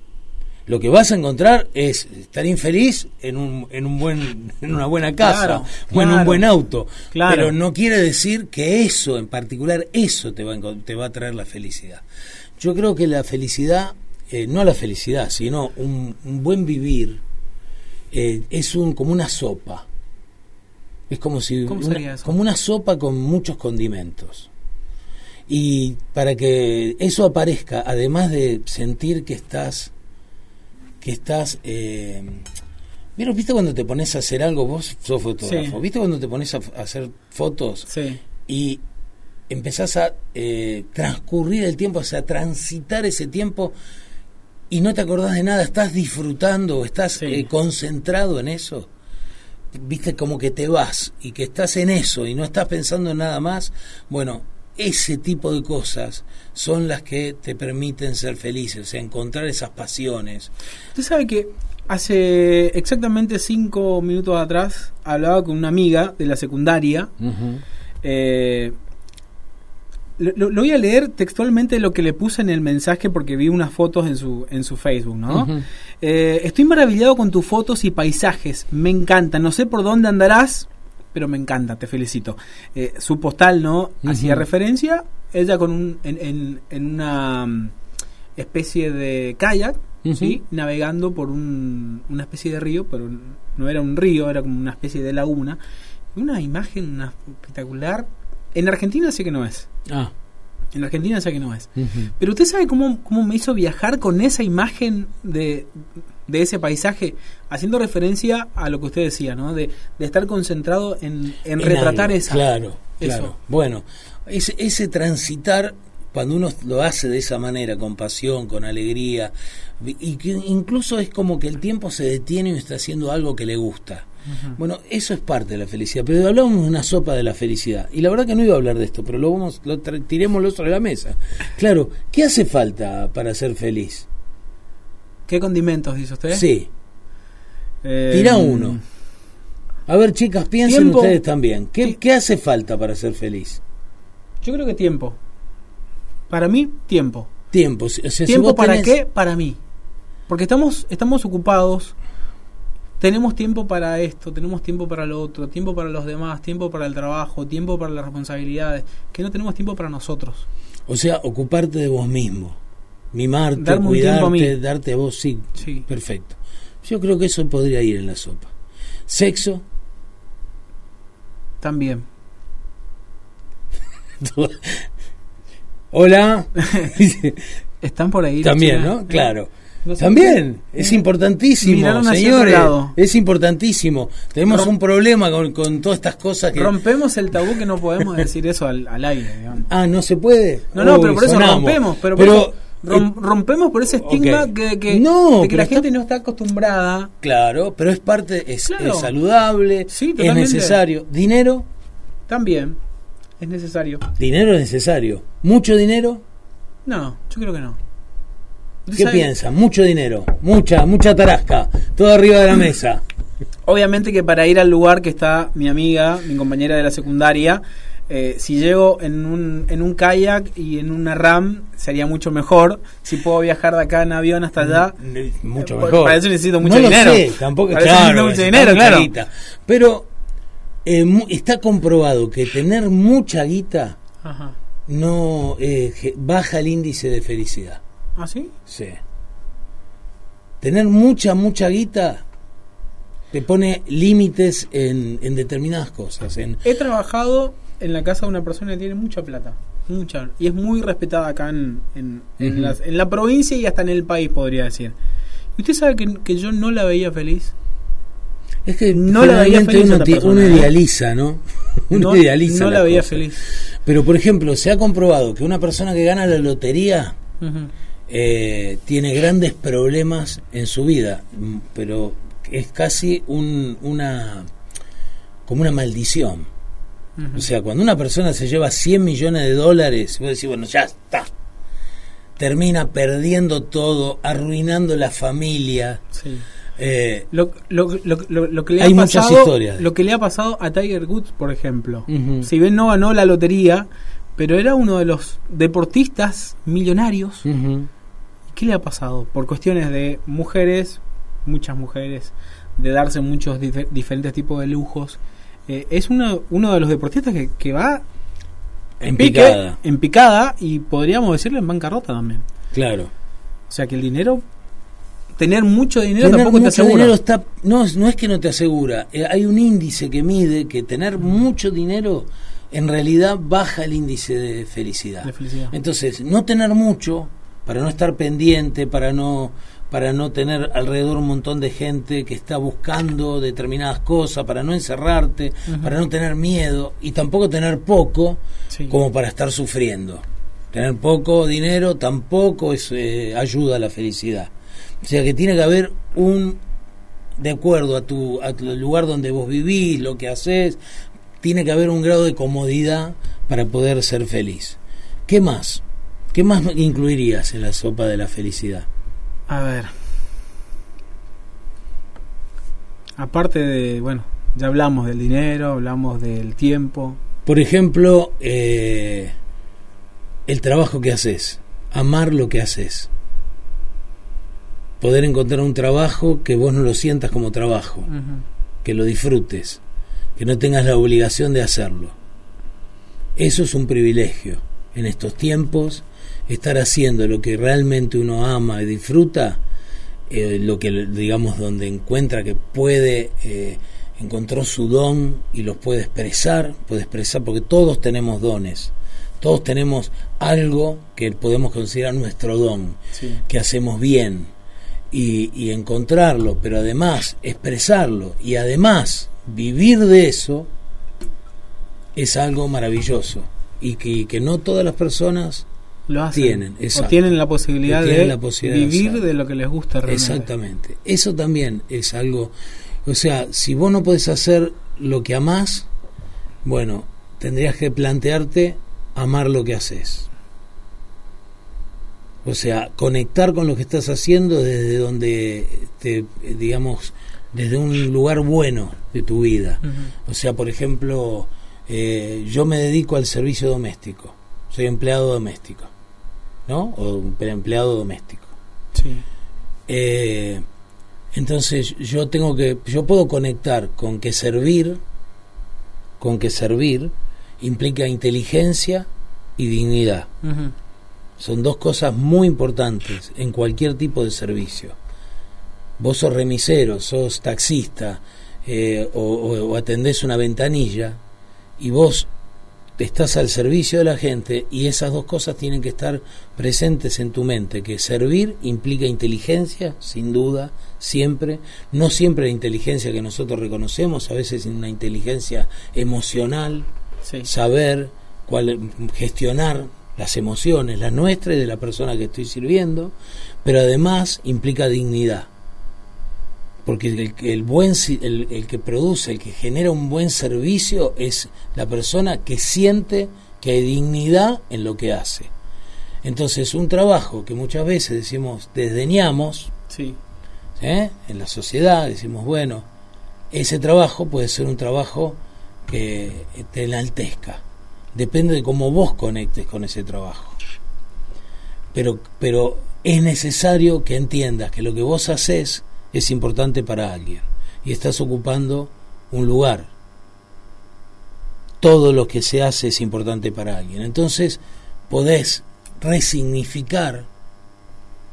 Lo que vas a encontrar es estar infeliz en un, en un buen en una buena casa Claro, o en un buen auto, Claro. pero no quiere decir que eso en particular eso te va a, te va a traer la felicidad. Yo creo que la felicidad eh, no la felicidad, sino un, un buen vivir eh, es un como una sopa. Es como si ¿Cómo una- como una sopa con muchos condimentos. Y para que eso aparezca, además de sentir que estás, que estás, eh, ¿vieron? ¿viste cuando te pones a hacer algo? Vos sos fotógrafo, Sí. ¿viste cuando te pones a, hacer fotos Sí. y empezás a eh, transcurrir el tiempo, o sea, transitar ese tiempo y no te acordás de nada, estás disfrutando, estás Sí. eh, concentrado en eso? Viste como que te vas y que estás en eso y no estás pensando en nada más, bueno, ese tipo de cosas son las que te permiten ser felices, o sea, encontrar esas pasiones. Usted sabe que hace exactamente cinco minutos atrás hablaba con una amiga de la secundaria. Eh, lo, lo- voy a leer textualmente lo que le puse en el mensaje porque vi unas fotos en su, en su Facebook, ¿no? Eh, estoy maravillado con tus fotos y paisajes. Me encanta. No sé por dónde andarás, pero me encanta. Te felicito. Eh, su postal, ¿no? Hacía referencia. Ella con un, en, en- en una mm, especie de kayak, Ujú. ¿sí? Navegando por un- una especie de río, pero no era un río, era como una especie de laguna. Una imagen una espectacular. En Argentina sé que no es. Ah, En Argentina sé que no es. Pero usted sabe cómo, cómo me hizo viajar con esa imagen de, de ese paisaje, haciendo referencia a lo que usted decía, ¿no? De, de estar concentrado en, en retratar esa. Claro, eso. claro. Bueno, ese, ese transitar, cuando uno lo hace de esa manera, con pasión, con alegría, y que incluso es como que el tiempo se detiene y está haciendo algo que le gusta. Bueno, eso es parte de la felicidad. Pero hablábamos de una sopa de la felicidad. Y la verdad que no iba a hablar de esto, pero lo vamos, lo tirémoslo sobre la mesa. Claro, ¿qué hace falta para ser feliz? ¿Qué condimentos dice usted? Sí, Eh, tira uno. A ver, chicas, piensen Tiempo. ustedes también. ¿Qué. ¿Qué hace falta para ser feliz? Yo creo que tiempo. Para mí, tiempo. Tiempo. O sea, si ¿Tiempo para tenés- qué? Para mí. Porque estamos, estamos ocupados, tenemos tiempo para esto, tenemos tiempo para lo otro, tiempo para los demás, tiempo para el trabajo, tiempo para las responsabilidades, que no tenemos tiempo para nosotros. O sea, ocuparte de vos mismo. Mimarte, Darme un tiempo a mí. cuidarte, darte a vos, sí. Sí. Perfecto. Yo creo que eso podría ir en la sopa. Sexo. También. Hola. Están por ahí. También? ¿no? Claro. También, es importantísimo, señores. Es importantísimo. Tenemos Rom- un problema con, con todas estas cosas que. Rompemos el tabú que no podemos decir eso al, al aire, digamos. Ah, no se puede. No, no, Uy, pero por eso sonamos. rompemos. Pero, por Pero, eso rom- rompemos por ese estigma que, que- No, de que la está- gente no está acostumbrada. Claro, pero es parte, es, Claro. es saludable, Sí, es necesario. Dinero, También es necesario. dinero es necesario. Mucho dinero, No, yo creo que no. ¿Qué ¿Sabe? piensan? Mucho dinero, mucha, mucha tarasca, todo arriba de la mesa. Obviamente que para ir al lugar que está mi amiga, mi compañera de la secundaria, eh, si llego en un, en un kayak y en una RAM sería mucho mejor. Si puedo viajar de acá en avión hasta allá. Mucho Eh, mejor. para eso necesito mucho no lo dinero. sé, tampoco, Para claro, necesito mucho dinero, claro. guita. Pero eh, está comprobado que tener mucha guita Ajá. no eh, baja el índice de felicidad. ¿Ah, sí? Sí. Tener mucha, mucha guita te pone límites en, en determinadas cosas. En, He trabajado en la casa de una persona que tiene mucha plata. Mucha. Y es muy respetada acá en, en, en Ujú. las- en la provincia y hasta en el país, podría decir. ¿Y usted sabe que, que yo no la veía feliz? es que No la veía feliz uno, persona, uno ¿eh? idealiza, ¿no? Uno no idealiza. no la veía cosas. feliz. Pero, por ejemplo, se ha comprobado que una persona que gana la lotería. Eh, tiene grandes problemas en su vida, pero es casi un, una como una maldición. O sea, cuando una persona se lleva 100 millones de dólares, vos decís, bueno, ya está. Termina perdiendo todo, arruinando la familia. Sí. Eh, Lo, lo, lo, lo- lo que le Hay ha muchas pasado, historias. Lo que le ha pasado a Tiger Woods, por ejemplo. Si bien no ganó la lotería, pero era uno de los deportistas millonarios. ¿Qué le ha pasado? Por cuestiones de mujeres, muchas mujeres, de darse muchos dif- diferentes tipos de lujos. Eh, es uno, uno de los deportistas que, que va En pique, picada, en picada y podríamos decirle en bancarrota también. claro. O sea que el dinero, tener mucho dinero Tener tampoco te asegura. dinero está no es- no es que no te asegura eh, hay un índice que mide que tener mucho dinero en realidad baja el índice de felicidad De felicidad. entonces no tener mucho para no estar pendiente para no para no tener alrededor un montón de gente que está buscando determinadas cosas para no encerrarte para no tener miedo y tampoco tener poco Sí. como para estar sufriendo tener poco dinero tampoco es eh, ayuda a la felicidad o sea que tiene que haber un, de acuerdo a tu, a tu lugar donde vos vivís, lo que haces, tiene que haber un grado de comodidad para poder ser feliz. ¿Qué más? ¿Qué más incluirías en la sopa de la felicidad? A ver. Aparte de, bueno, ya hablamos del dinero, hablamos del tiempo. Por ejemplo, eh, el trabajo que haces, amar lo que haces. Poder encontrar un trabajo que vos no lo sientas como trabajo. Que lo disfrutes, que no tengas la obligación de hacerlo. Eso es un privilegio. En estos tiempos, estar haciendo lo que realmente uno ama y disfruta, eh, lo que digamos donde encuentra que puede, eh, encontró su don y los puede expresar, puede expresar, porque todos tenemos dones, todos tenemos algo que podemos considerar nuestro don Sí. que hacemos bien y, y encontrarlo, pero además expresarlo y además vivir de eso es algo maravilloso y que, que no todas las personas Lo hacen. Tienen, o tienen la posibilidad, tienen de, la posibilidad de vivir de lo que les gusta realmente. exactamente eso también es algo o sea si vos no podés hacer lo que amás bueno tendrías que plantearte amar lo que haces o sea conectar con lo que estás haciendo desde donde te digamos desde un lugar bueno de tu vida. O sea, por ejemplo, eh, yo me dedico al servicio doméstico, soy empleado doméstico, ¿no? O empleado doméstico. Sí. Eh, entonces yo tengo que, yo puedo conectar con que servir, con que servir implica inteligencia y dignidad. Son dos cosas muy importantes en cualquier tipo de servicio. Vos sos remisero, sos taxista eh, o, atendés una ventanilla y vos estás al servicio de la gente y esas dos cosas tienen que estar presentes en tu mente, que servir implica inteligencia, sin duda, siempre, no siempre la inteligencia que nosotros reconocemos, a veces una inteligencia emocional, saber cuál, gestionar las emociones, las nuestras y de la persona que estoy sirviendo, pero además implica dignidad. Porque el, el buen, el, el que produce, el que genera un buen servicio es la persona que siente que hay dignidad en lo que hace. Entonces, un trabajo que muchas veces decimos desdeñamos sí. ¿eh? en la sociedad, decimos, bueno, ese trabajo puede ser un trabajo que te enaltezca. Depende de cómo vos conectes con ese trabajo. Pero, pero es necesario que entiendas que lo que vos haces es importante para alguien y estás ocupando un lugar. Todo lo que se hace es importante para alguien. Entonces podés resignificar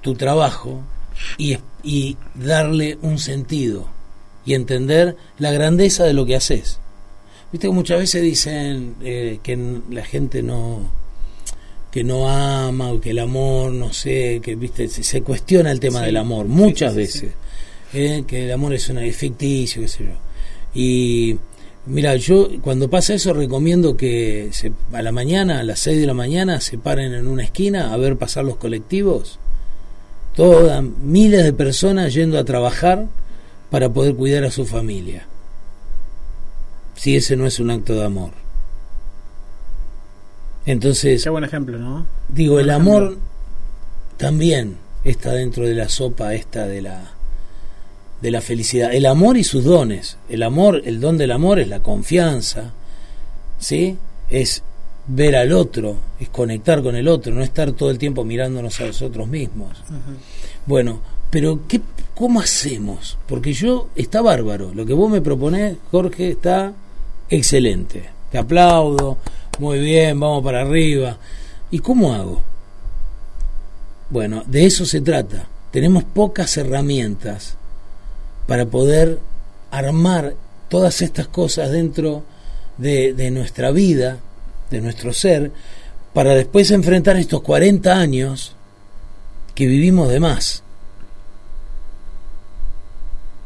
tu trabajo y, y darle un sentido y entender la grandeza de lo que haces. Viste que muchas veces dicen eh, que la gente no que no ama o que el amor, no sé, que viste se, cuestiona el tema del amor muchas veces, eh, que el amor es una ficticio, qué sé yo. Y mira, yo cuando pasa eso recomiendo que se, a la mañana, a las 6 de la mañana, se paren en una esquina a ver pasar los colectivos, todas miles de personas yendo a trabajar para poder cuidar a su familia si ese no es un acto de amor. Entonces... Qué buen ejemplo, ¿no? Digo, el amor también está dentro de la sopa esta de la de la felicidad. El amor y sus dones. El amor, el don del amor es la confianza, ¿sí? Es ver al otro, es conectar con el otro, no estar todo el tiempo mirándonos a nosotros mismos. Bueno, pero ¿qué, ¿cómo hacemos? Porque yo, está bárbaro, lo que vos me proponés, Jorge, está excelente. Te aplaudo, muy bien, vamos para arriba. ¿Y cómo hago? Bueno, de eso se trata. Tenemos pocas herramientas para poder armar todas estas cosas dentro de, nuestra vida, de nuestro ser, para después enfrentar estos 40 años que vivimos de más.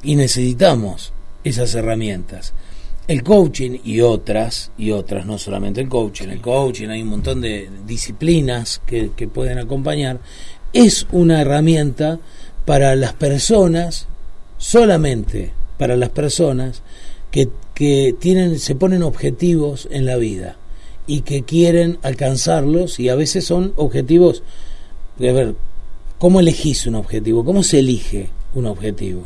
Y necesitamos esas herramientas el coaching y otras, y otras, no solamente el coaching, el coaching, hay un montón de disciplinas que, pueden acompañar, es una herramienta para las personas, solamente para las personas que, que tienen, se ponen objetivos en la vida y que quieren alcanzarlos y a veces son objetivos, a ver, ¿cómo elegís un objetivo? ¿Cómo se elige un objetivo?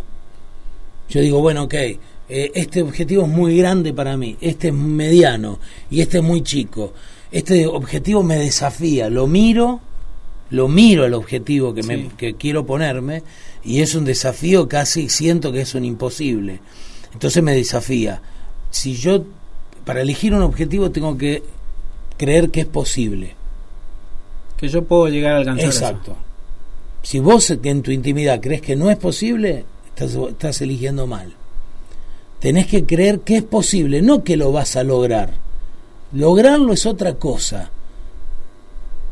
Yo digo, bueno, ok, eh, este objetivo es muy grande para mí, este es mediano y este es muy chico. Este objetivo me desafía, lo miro, lo miro el objetivo que, me, que quiero ponerme y es un desafío casi siento que es un imposible. Entonces me desafía. Si yo, para elegir un objetivo tengo que creer que es posible. Que yo puedo llegar a alcanzar. Exacto. Si vos en tu intimidad crees que no es posible, estás, estás eligiendo mal. Tenés que creer que es posible, no que lo vas a lograr. Lograrlo es otra cosa.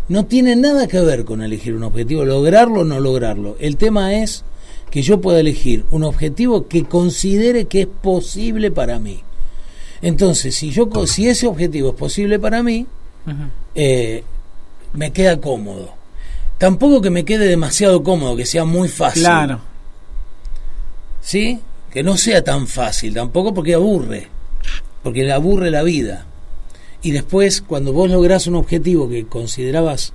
No tiene nada que ver con elegir un objetivo, lograrlo o no lograrlo. El tema es que yo pueda elegir un objetivo que considere que es posible para mí. Entonces, si yo si ese objetivo es posible para mí, eh, me queda cómodo. Tampoco que me quede demasiado cómodo, que sea muy fácil. Claro. ¿Sí? que no sea tan fácil tampoco porque aburre, porque le aburre la vida. Y después, cuando vos lográs un objetivo que considerabas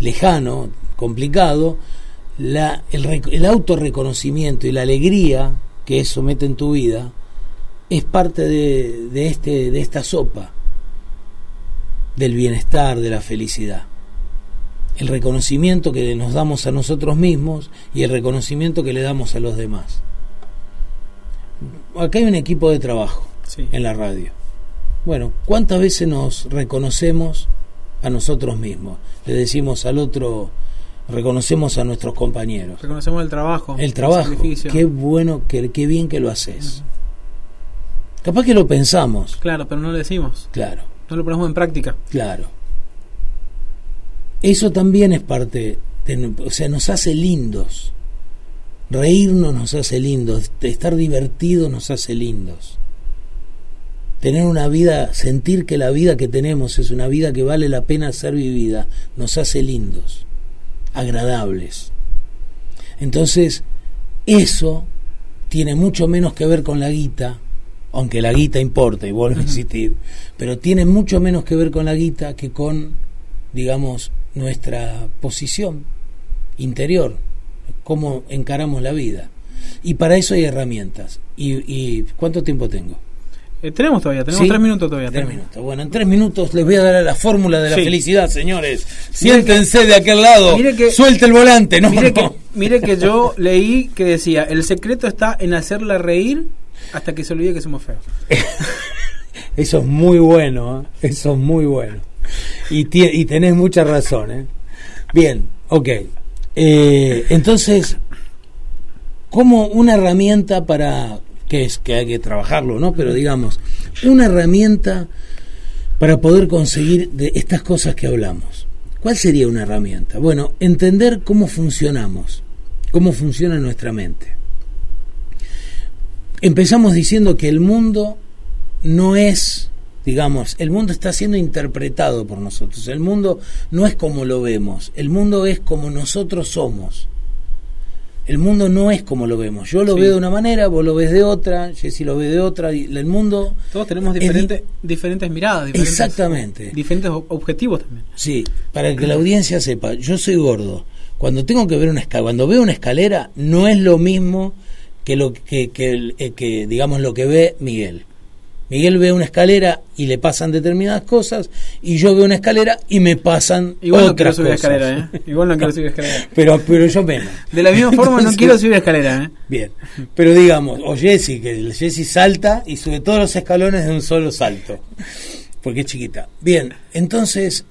lejano, complicado, la, el, el autorreconocimiento y la alegría que eso mete en tu vida es parte de, de, este, de esta sopa del bienestar, de la felicidad. El reconocimiento que nos damos a nosotros mismos y el reconocimiento que le damos a los demás. Acá hay un equipo de trabajo Sí. en la radio. Bueno, ¿cuántas veces nos reconocemos a nosotros mismos? Le decimos al otro, reconocemos a nuestros compañeros. Reconocemos el trabajo. El trabajo, qué bueno, qué, qué bien que lo haces. Capaz que lo pensamos, Claro, pero no lo decimos. claro, No lo ponemos en práctica. claro. Eso también es parte, de, o sea, nos hace lindos. Reírnos nos hace lindos, estar divertidos nos hace lindos. Tener una vida, sentir que la vida que tenemos es una vida que vale la pena ser vivida, nos hace lindos, agradables. Entonces, eso tiene mucho menos que ver con la guita, aunque la guita importa y vuelvo a insistir, pero tiene mucho menos que ver con la guita que con, digamos, nuestra posición interior, cómo encaramos la vida. Y para eso hay herramientas. ¿Y, y cuánto tiempo tengo? Eh, tenemos todavía, tenemos ¿Sí? tres minutos todavía. Tres minutos. Bueno, en tres minutos les voy a dar la fórmula de la Sí. felicidad, señores. Siéntense de aquel lado. Mire que- Suelte el volante. No, mire, no. Que, mire que yo leí que decía, el secreto está en hacerla reír hasta que se olvide que somos feos. Eso es muy bueno, ¿eh? eso es muy bueno. Y, y tenés mucha razón. ¿eh? Bien, ok. Eh, entonces, como una herramienta para, que es que hay que trabajarlo, ¿no? Pero digamos, una herramienta para poder conseguir de estas cosas que hablamos. ¿Cuál sería una herramienta? Bueno, entender cómo funcionamos, cómo funciona nuestra mente. Empezamos diciendo que el mundo no es, digamos, el mundo está siendo interpretado por nosotros. El mundo no es como lo vemos, el mundo es como nosotros somos. El mundo no es como lo vemos. Yo lo Sí. veo de una manera, vos lo ves de otra, Jessy lo ve de otra, y el mundo... Todos tenemos es di- diferentes, diferentes miradas, diferentes, Exactamente. diferentes ob- objetivos también. Sí, para que la audiencia sepa, yo soy gordo. Cuando tengo que ver una escalera, cuando veo una escalera, no es lo mismo que lo que, que, eh, que, digamos lo que ve Miguel. Miguel ve una escalera y le pasan determinadas cosas y yo veo una escalera y me pasan Igual no quiero otras subir cosas. escalera, ¿eh? Igual no quiero subir escalera. Pero pero yo menos. De la misma forma no quiero subir escalera, ¿eh? Bien, pero digamos, o Jessy, que el Jessy salta y sube todos los escalones de un solo salto, porque es chiquita. Bien, entonces,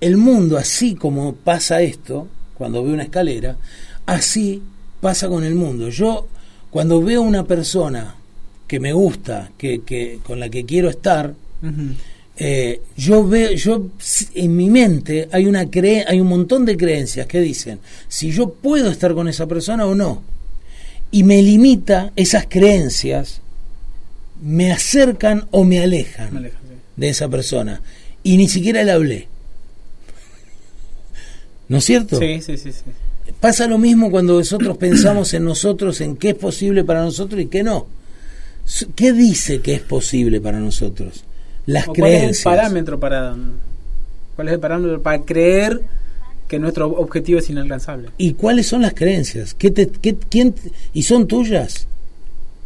el mundo, así como pasa esto, cuando veo una escalera, así pasa con el mundo. Yo, cuando veo una persona que me gusta, que, que con la que quiero estar, eh, yo veo, yo en mi mente hay una cre hay un montón de creencias que dicen si yo puedo estar con esa persona o no. Y me limita esas creencias, me acercan o me alejan Me aleja, sí. de esa persona. Y ni siquiera le hablé. ¿No es cierto? Sí, sí, sí, sí. Pasa lo mismo cuando nosotros pensamos en nosotros, en qué es posible para nosotros y qué no. ¿Qué dice que es posible para nosotros? Las ¿Cuál es creencias. el parámetro para cuál es el parámetro para creer que nuestro objetivo es inalcanzable? ¿Y cuáles son las creencias? ¿Qué te, qué- quién te- ¿Y son tuyas?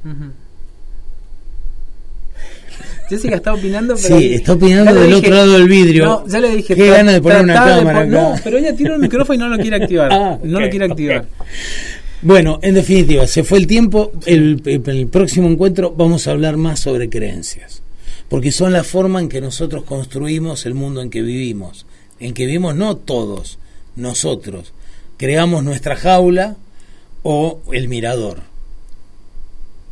Ujú. Jessica está opinando, pero Sí, está opinando del dije- otro lado del vidrio. No, ya le dije. Qué ganas de poner una cámara No, acá. pero ella tiró el micrófono y no lo quiere activar. Ah, no ok, lo quiere activar. Bueno, en definitiva, se fue el tiempo. El, el- el próximo encuentro vamos a hablar más sobre creencias. Porque son la forma en que nosotros construimos el mundo en que vivimos. En que vivimos no todos, nosotros. Creamos nuestra jaula o el mirador.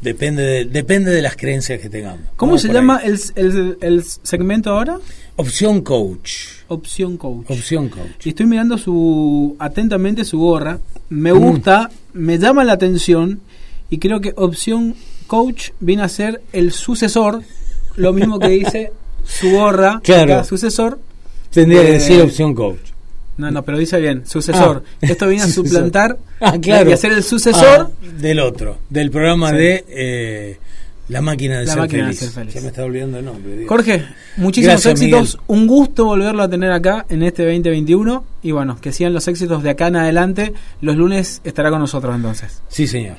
Depende de, depende de las creencias que tengamos. ¿Cómo Vamos se llama el, el, el segmento ahora? Opción coach. Opción coach. Opción coach. Y estoy mirando su atentamente su gorra. Me Mm. gusta, me llama la atención y creo que opción coach viene a ser el sucesor, lo mismo que dice su gorra, Claro. sucesor. Tendría que decir opción coach. No, no, pero dice bien, sucesor. Ah. Esto viene a suplantar Ah, claro. y a ser el sucesor. Ah, del otro, del programa Sí. de eh, La máquina de, La ser, máquina de feliz. ser feliz. Ya me está olvidando el nombre. Dios. Jorge, muchísimos Gracias, éxitos. Miguel. Un gusto volverlo a tener acá en este 2021. Y bueno, que sigan los éxitos de acá en adelante. Los lunes estará con nosotros entonces. Sí, señor.